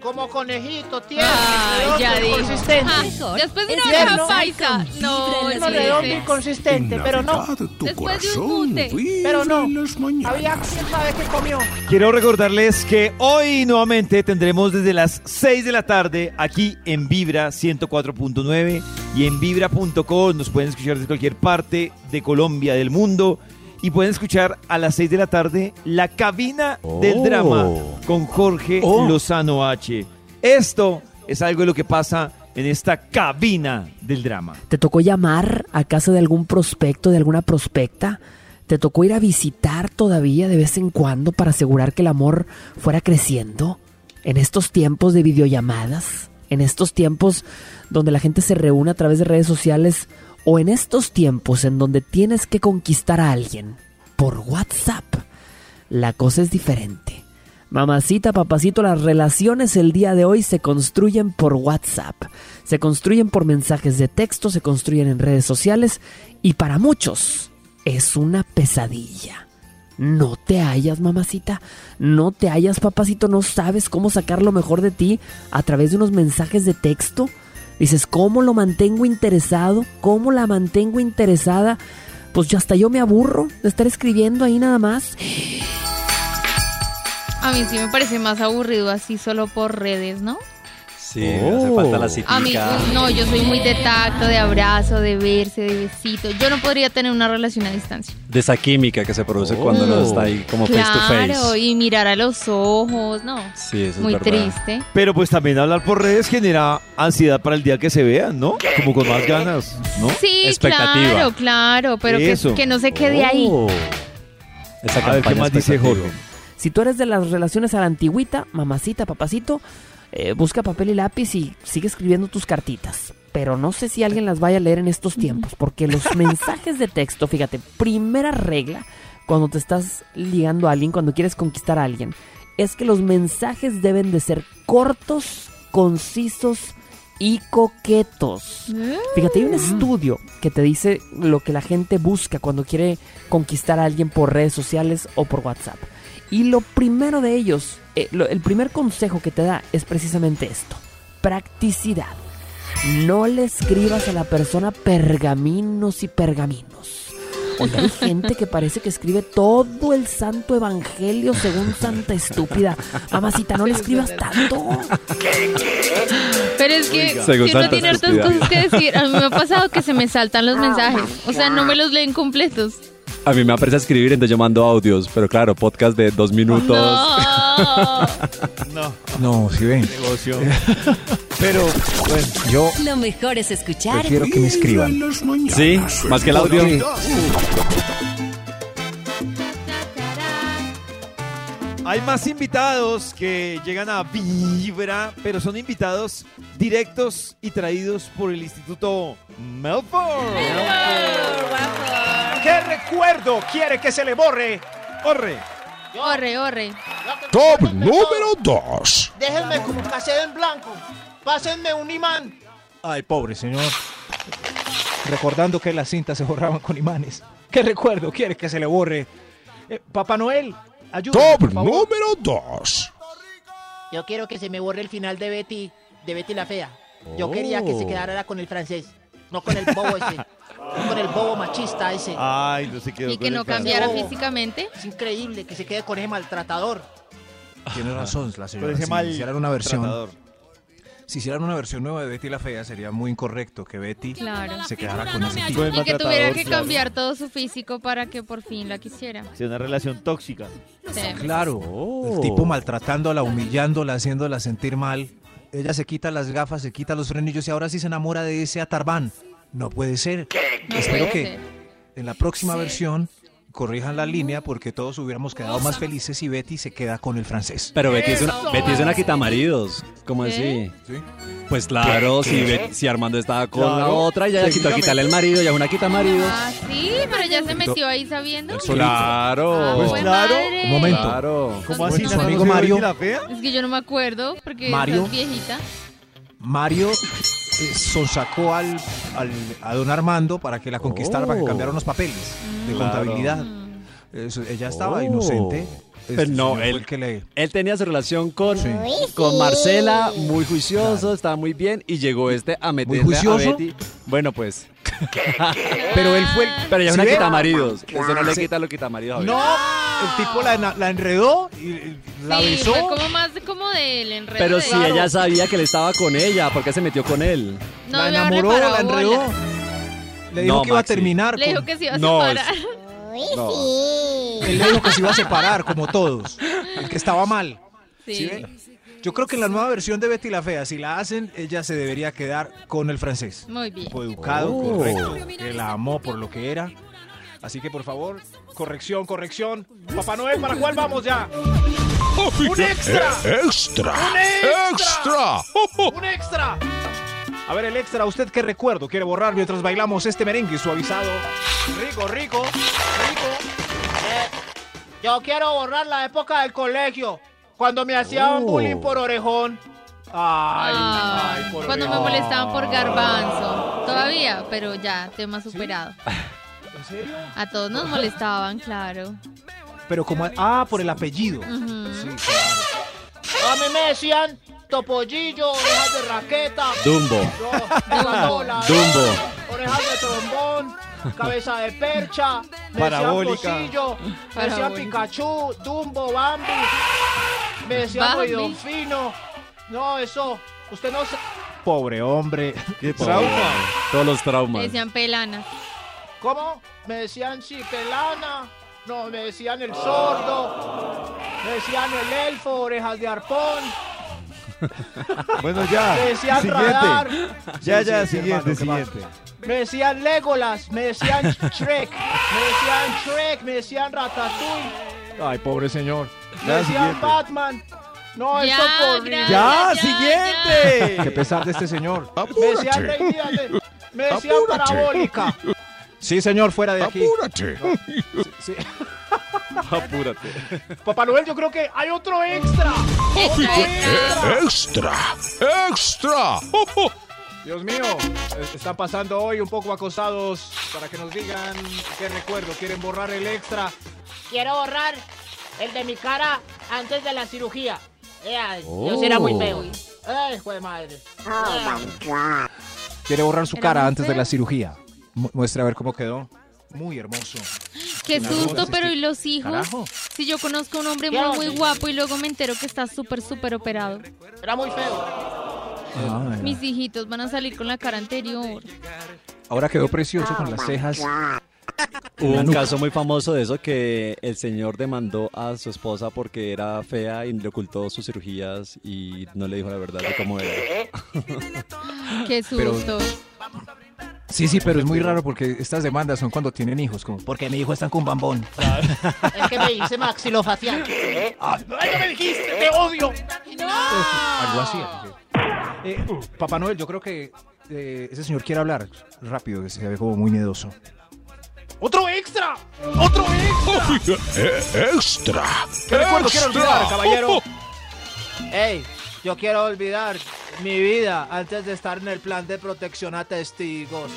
como conejito, tierno, Ay, redondo ya consistente. Ah, después de una Tierno, oreja paisa. No, no redondo y consistente, pero no. Después de un mute. Pero no. Había quién sabe qué comió. Quiero recordarles que hoy nuevamente tendremos desde las 6 de la tarde aquí en Vibra 104.9 y en vibra.com nos pueden escuchar desde cualquier parte de Colombia, del mundo y pueden escuchar a las 6 de la tarde la cabina del Oh. drama con Jorge Lozano H. Esto es algo de lo que pasa en esta cabina del drama. ¿Te tocó llamar a casa de algún prospecto, de alguna prospecta? ¿Te tocó ir a visitar todavía de vez en cuando para asegurar que el amor fuera creciendo? En estos tiempos de videollamadas, en estos tiempos donde la gente se reúne a través de redes sociales o en estos tiempos en donde tienes que conquistar a alguien por WhatsApp, la cosa es diferente. Mamacita, papacito, las relaciones el día de hoy se construyen por WhatsApp, se construyen por mensajes de texto, se construyen en redes sociales y para muchos es una pesadilla. No te hallas, mamacita, no te hallas, papacito, no sabes cómo sacar lo mejor de ti a través de unos mensajes de texto. Dices, ¿cómo lo mantengo interesado? ¿Cómo la mantengo interesada? Pues yo hasta yo me aburro de estar escribiendo ahí nada más. A mí sí me parece más aburrido así solo por redes, ¿no? Sí, hace falta la cita. A mí, no, yo soy muy de tacto, de abrazo, de verse, de besito. Yo no podría tener una relación a distancia. De esa química que se produce cuando uno está ahí como face to Claro, face. y mirar a los ojos, no. Sí, eso es muy verdad. triste. Pero pues también hablar por redes genera ansiedad para el día que se vean, ¿no? Como con más ganas, ¿no? Sí, claro, claro, pero que, que no se quede ahí. Oh. Esa A ver, ¿qué más dice. Jorge? Si tú eres de las relaciones a la antigüita, mamacita, papacito, eh, busca papel y lápiz y sigue escribiendo tus cartitas. Pero no sé si alguien las vaya a leer en estos tiempos, porque los mensajes de texto, fíjate, primera regla cuando te estás ligando a alguien, cuando quieres conquistar a alguien, es que los mensajes deben de ser cortos, concisos y coquetos. Fíjate, hay un estudio que te dice lo que la gente busca cuando quiere conquistar a alguien por redes sociales o por WhatsApp. Y lo primero de ellos, eh, lo- el primer consejo que te da es precisamente esto, practicidad. No le escribas a la persona pergaminos y pergaminos. Oye, hay gente que parece que escribe todo el santo evangelio según Santa Estúpida. Mamacita, no le escribas tanto. Pero es que si Santa tiene hartas Cecilia. cosas que decir, a mí me ha pasado que se me saltan los mensajes. O sea, no me los leen completos. A mí me apresa a escribir, entonces yo mando audios, pero claro, podcast de dos minutos. No. No. No, si ven. Negocio. Pero, bueno, yo Lo mejor es escuchar. prefiero que me escriban. Sí, más que el audio. Sí. Hay más invitados que llegan a Vibra, pero son invitados directos y traídos por el Instituto Melford. ¿Qué recuerdo quiere que se le borre? ¡Corre! Orre, orre. Top número 2. Déjenme como cassette en blanco. Pásenme un imán. Ay, pobre señor. Recordando que las cintas se borraban con imanes. ¿Qué recuerdo quiere que se le borre? Eh, Papá Noel, ayúdame, Top por favor. número 2. Yo quiero que se me borre el final de Betty, de Betty la Fea. Yo quería que se quedara era con el francés, no con el bobo ese, con el bobo machista ese. Ay, no se quedó Y con que no cambiara físicamente. Es increíble que se quede con ese maltratador. Tiene razón la señora. ese Si mal hicieran una versión, tratador. si hicieran una versión nueva de Betty la Fea, sería muy incorrecto que Betty Claro. se quedara con ese tipo. Y que tuviera que claro. cambiar todo su físico para que por fin la quisiera. Sí, una relación tóxica. Sí. Claro, el tipo maltratándola, humillándola, haciéndola sentir mal. Ella se quita las gafas, se quita los frenillos y ahora sí se enamora de ese atarbán. No puede ser. Espero que en la próxima versión corrijan la línea porque todos hubiéramos quedado más felices si Betty se queda con el francés. Pero Betty es una. Betty es una quitamaridos. ¿Cómo así? Pues claro, ¿Qué? si, si Armando estaba con la otra, ya quitó técnicamente. quitarle el marido, ya es una quitamaridos. Ah, sí, pero ya se metió ahí sabiendo. Claro. Ah, Pues claro. madre. Un momento. Claro. ¿Cómo así? su amigo ¿no se ve Mario. La fea? Es que yo no me acuerdo porque Mario. estás viejita. Mario sonsacó al, al- a don Armando para que la conquistara, para que Oh. cambiaran los papeles de Claro. contabilidad. Eso, ella estaba Oh. inocente. Pero Este no, señor fue él- el que le... Él tenía su relación con, Sí. con Marcela, muy juicioso, estaba muy bien, y llegó este a meterle a Betty. Bueno, pues. Pero él fue el... Pero ya es ¿Sí una ve? quitamaridos. Eso no le quita lo quitamaridos a Betty. No, el tipo la, la enredó y la sí, besó. fue como más de- como del enredo. Pero de- si ella sabía que él estaba con ella, ¿por qué se metió con él? no la enamoró, la enredó. Le dijo No, que iba a terminar. Le con- dijo que se iba a No, separar. No. Él le dijo que se iba a separar, como todos. El que estaba mal. Sí. Yo creo que en la nueva versión de Betty la Fea, si la hacen, ella se debería quedar con el francés. Muy bien. Tipo educado, Oh. correcto, que la amó por lo que era. Así que por favor, corrección, corrección. Papá Noel, ¿para cuál vamos ya? ¡Un extra! Eh, extra. ¡Un extra! Extra. ¡Un extra! A ver, el extra, ¿usted qué recuerdo quiere borrar mientras bailamos este merengue suavizado? Rico, rico, rico. Eh, yo quiero borrar la época del colegio, cuando me hacían Oh. bullying por orejón. Ay, Ah, ay, por cuando me molestaban por garbanzo. Todavía, pero ya, tema superado. ¿En serio? A todos nos molestaban, claro. Pero como... Ah, por el apellido. Ujú. Sí, claro. A mí me decían topollillo, orejas de raqueta, Dumbo. gasola, Dumbo. orejas de trombón, cabeza de percha, me Parabólica. decían pocillo, me decían. Pikachu, Dumbo, Bambi, me decían ruido fino. No, eso, usted no se... Pobre hombre. ¡Qué trauma! Todos los traumas. decían pelanas. ¿Cómo? Me decían chipelana, no, me decían el sordo, me decían el elfo, orejas de arpón, Bueno, ya. me decían radar, Siguiente. Ya, Sí, ya, sí, siguiente, hermano, ¿qué siguiente. me decían Legolas, me decían Shrek, me decían Shrek, me decían Ratatouille, Ay, pobre señor. me Ya, decían siguiente. Batman. No, Ya, eso por. ¡Ya, ya, siguiente! Qué pesar de este señor. Me decían Apúrate. Rey Díaz, me decían Apúrate. parabólica. Sí, señor, fuera de aquí. Apúrate. Sí. Apúrate. Papá Noel, yo creo que hay otro extra. Extra, extra. Extra. Dios mío, es- están pasando hoy un poco acosados para que nos digan qué recuerdo. ¿Quieren borrar el extra? Quiero borrar el de mi cara antes de la cirugía. Yo Oh. sí era muy feo. Ay, hijo de madre. Ea. Quiere borrar su Era cara antes de la cirugía. Mu- Muestra a ver cómo quedó. Muy hermoso. Qué susto, pero ¿y los hijos? Carajo. Si yo conozco a un hombre muy, muy guapo y luego me entero que está súper, súper operado. Era muy feo. Ay, Mis hijitos van a salir con la cara anterior. ahora quedó precioso con las cejas. Hubo un caso muy famoso de eso que el señor demandó a su esposa porque era fea y le ocultó sus cirugías y no le dijo la verdad de cómo era. Qué Pero- susto. Sí, sí, pero es muy raro porque estas demandas son cuando tienen hijos. Como, porque mi hijo está con bambón. Es que me hice maxilofacial. Ay, no me dijiste, te odio. Algo así. Eh, Papá Noel, yo creo que eh, ese señor quiere hablar rápido, que se ve como muy miedoso. ¡Otro extra! ¡Otro extra! Eh, Extra. ¿Qué recuerdo quiero olvidar, caballero? Ey, yo quiero olvidar mi vida antes de estar en el plan de protección a testigos.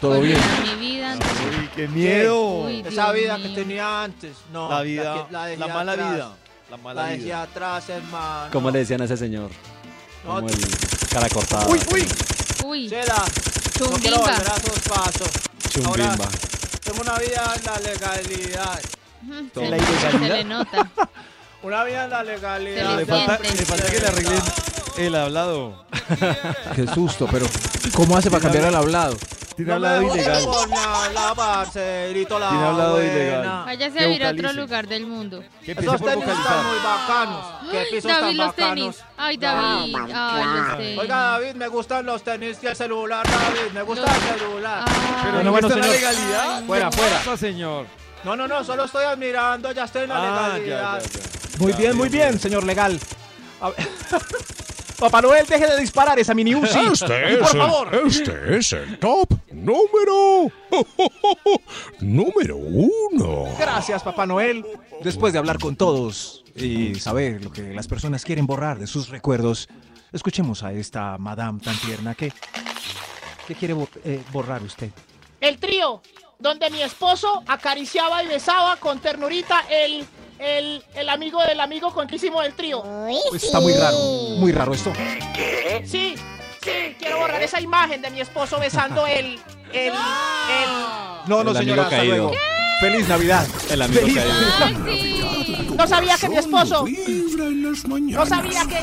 Todo bien. Mi vida. Uy, qué miedo. Uy, Esa vida mío. que tenía antes. No, La vida, que- la, dejé mala atrás. vida. La La mala dejé vida. atrás, hermano. ¿Cómo le decían a ese señor? No, Como el cara cortada. Uy, uy. Uy, no quiero chumbimba. volver a esos pasos. Chumbimba. Ahora, tengo una vida en la legalidad. Ujú, ¿En se- la ilegalidad? Se le nota. Una vida en la Se legalidad. le Le falta, le falta que le arreglen el hablado. Qué susto, pero ¿cómo hace para cambiar el hablado? Tiene hablado ilegal. Tiene hablado ilegal. Váyase a ir a otro lugar del mundo. Que Esos por tenis están muy bacanos. Qué pisos David, tan los bacanos. tenis. Ay, David. Ay, los tenis. Oiga, David, me gustan los tenis y el celular, David. Me gusta el celular. Pero no bueno, señor. legalidad. Fuera, ¿Qué fuera. señor? No, no, no, solo estoy admirando, ya estoy en la Ah, ya, legalidad. ya, ya. Muy Ya, bien, muy bien, bien, señor legal. A ver. Papá Noel, deje de disparar esa mini Uzi. Este por es, favor. el, este es el top número. número uno. Gracias, Papá Noel. Después de hablar con todos y saber lo que las personas quieren borrar de sus recuerdos, escuchemos a esta madame tan tierna que... ¿Qué quiere bo- eh, borrar usted? El trío, donde mi esposo acariciaba y besaba con ternurita el, el, el amigo del amigo contísimo del trío. Pues está muy raro, muy raro esto. Sí, sí, quiero borrar esa imagen de mi esposo besando el, el, el... No, no, El señora, hasta caído. luego. Feliz Navidad. El amigo Feliz caído. Navidad. No sabía que mi esposo... No sabía que...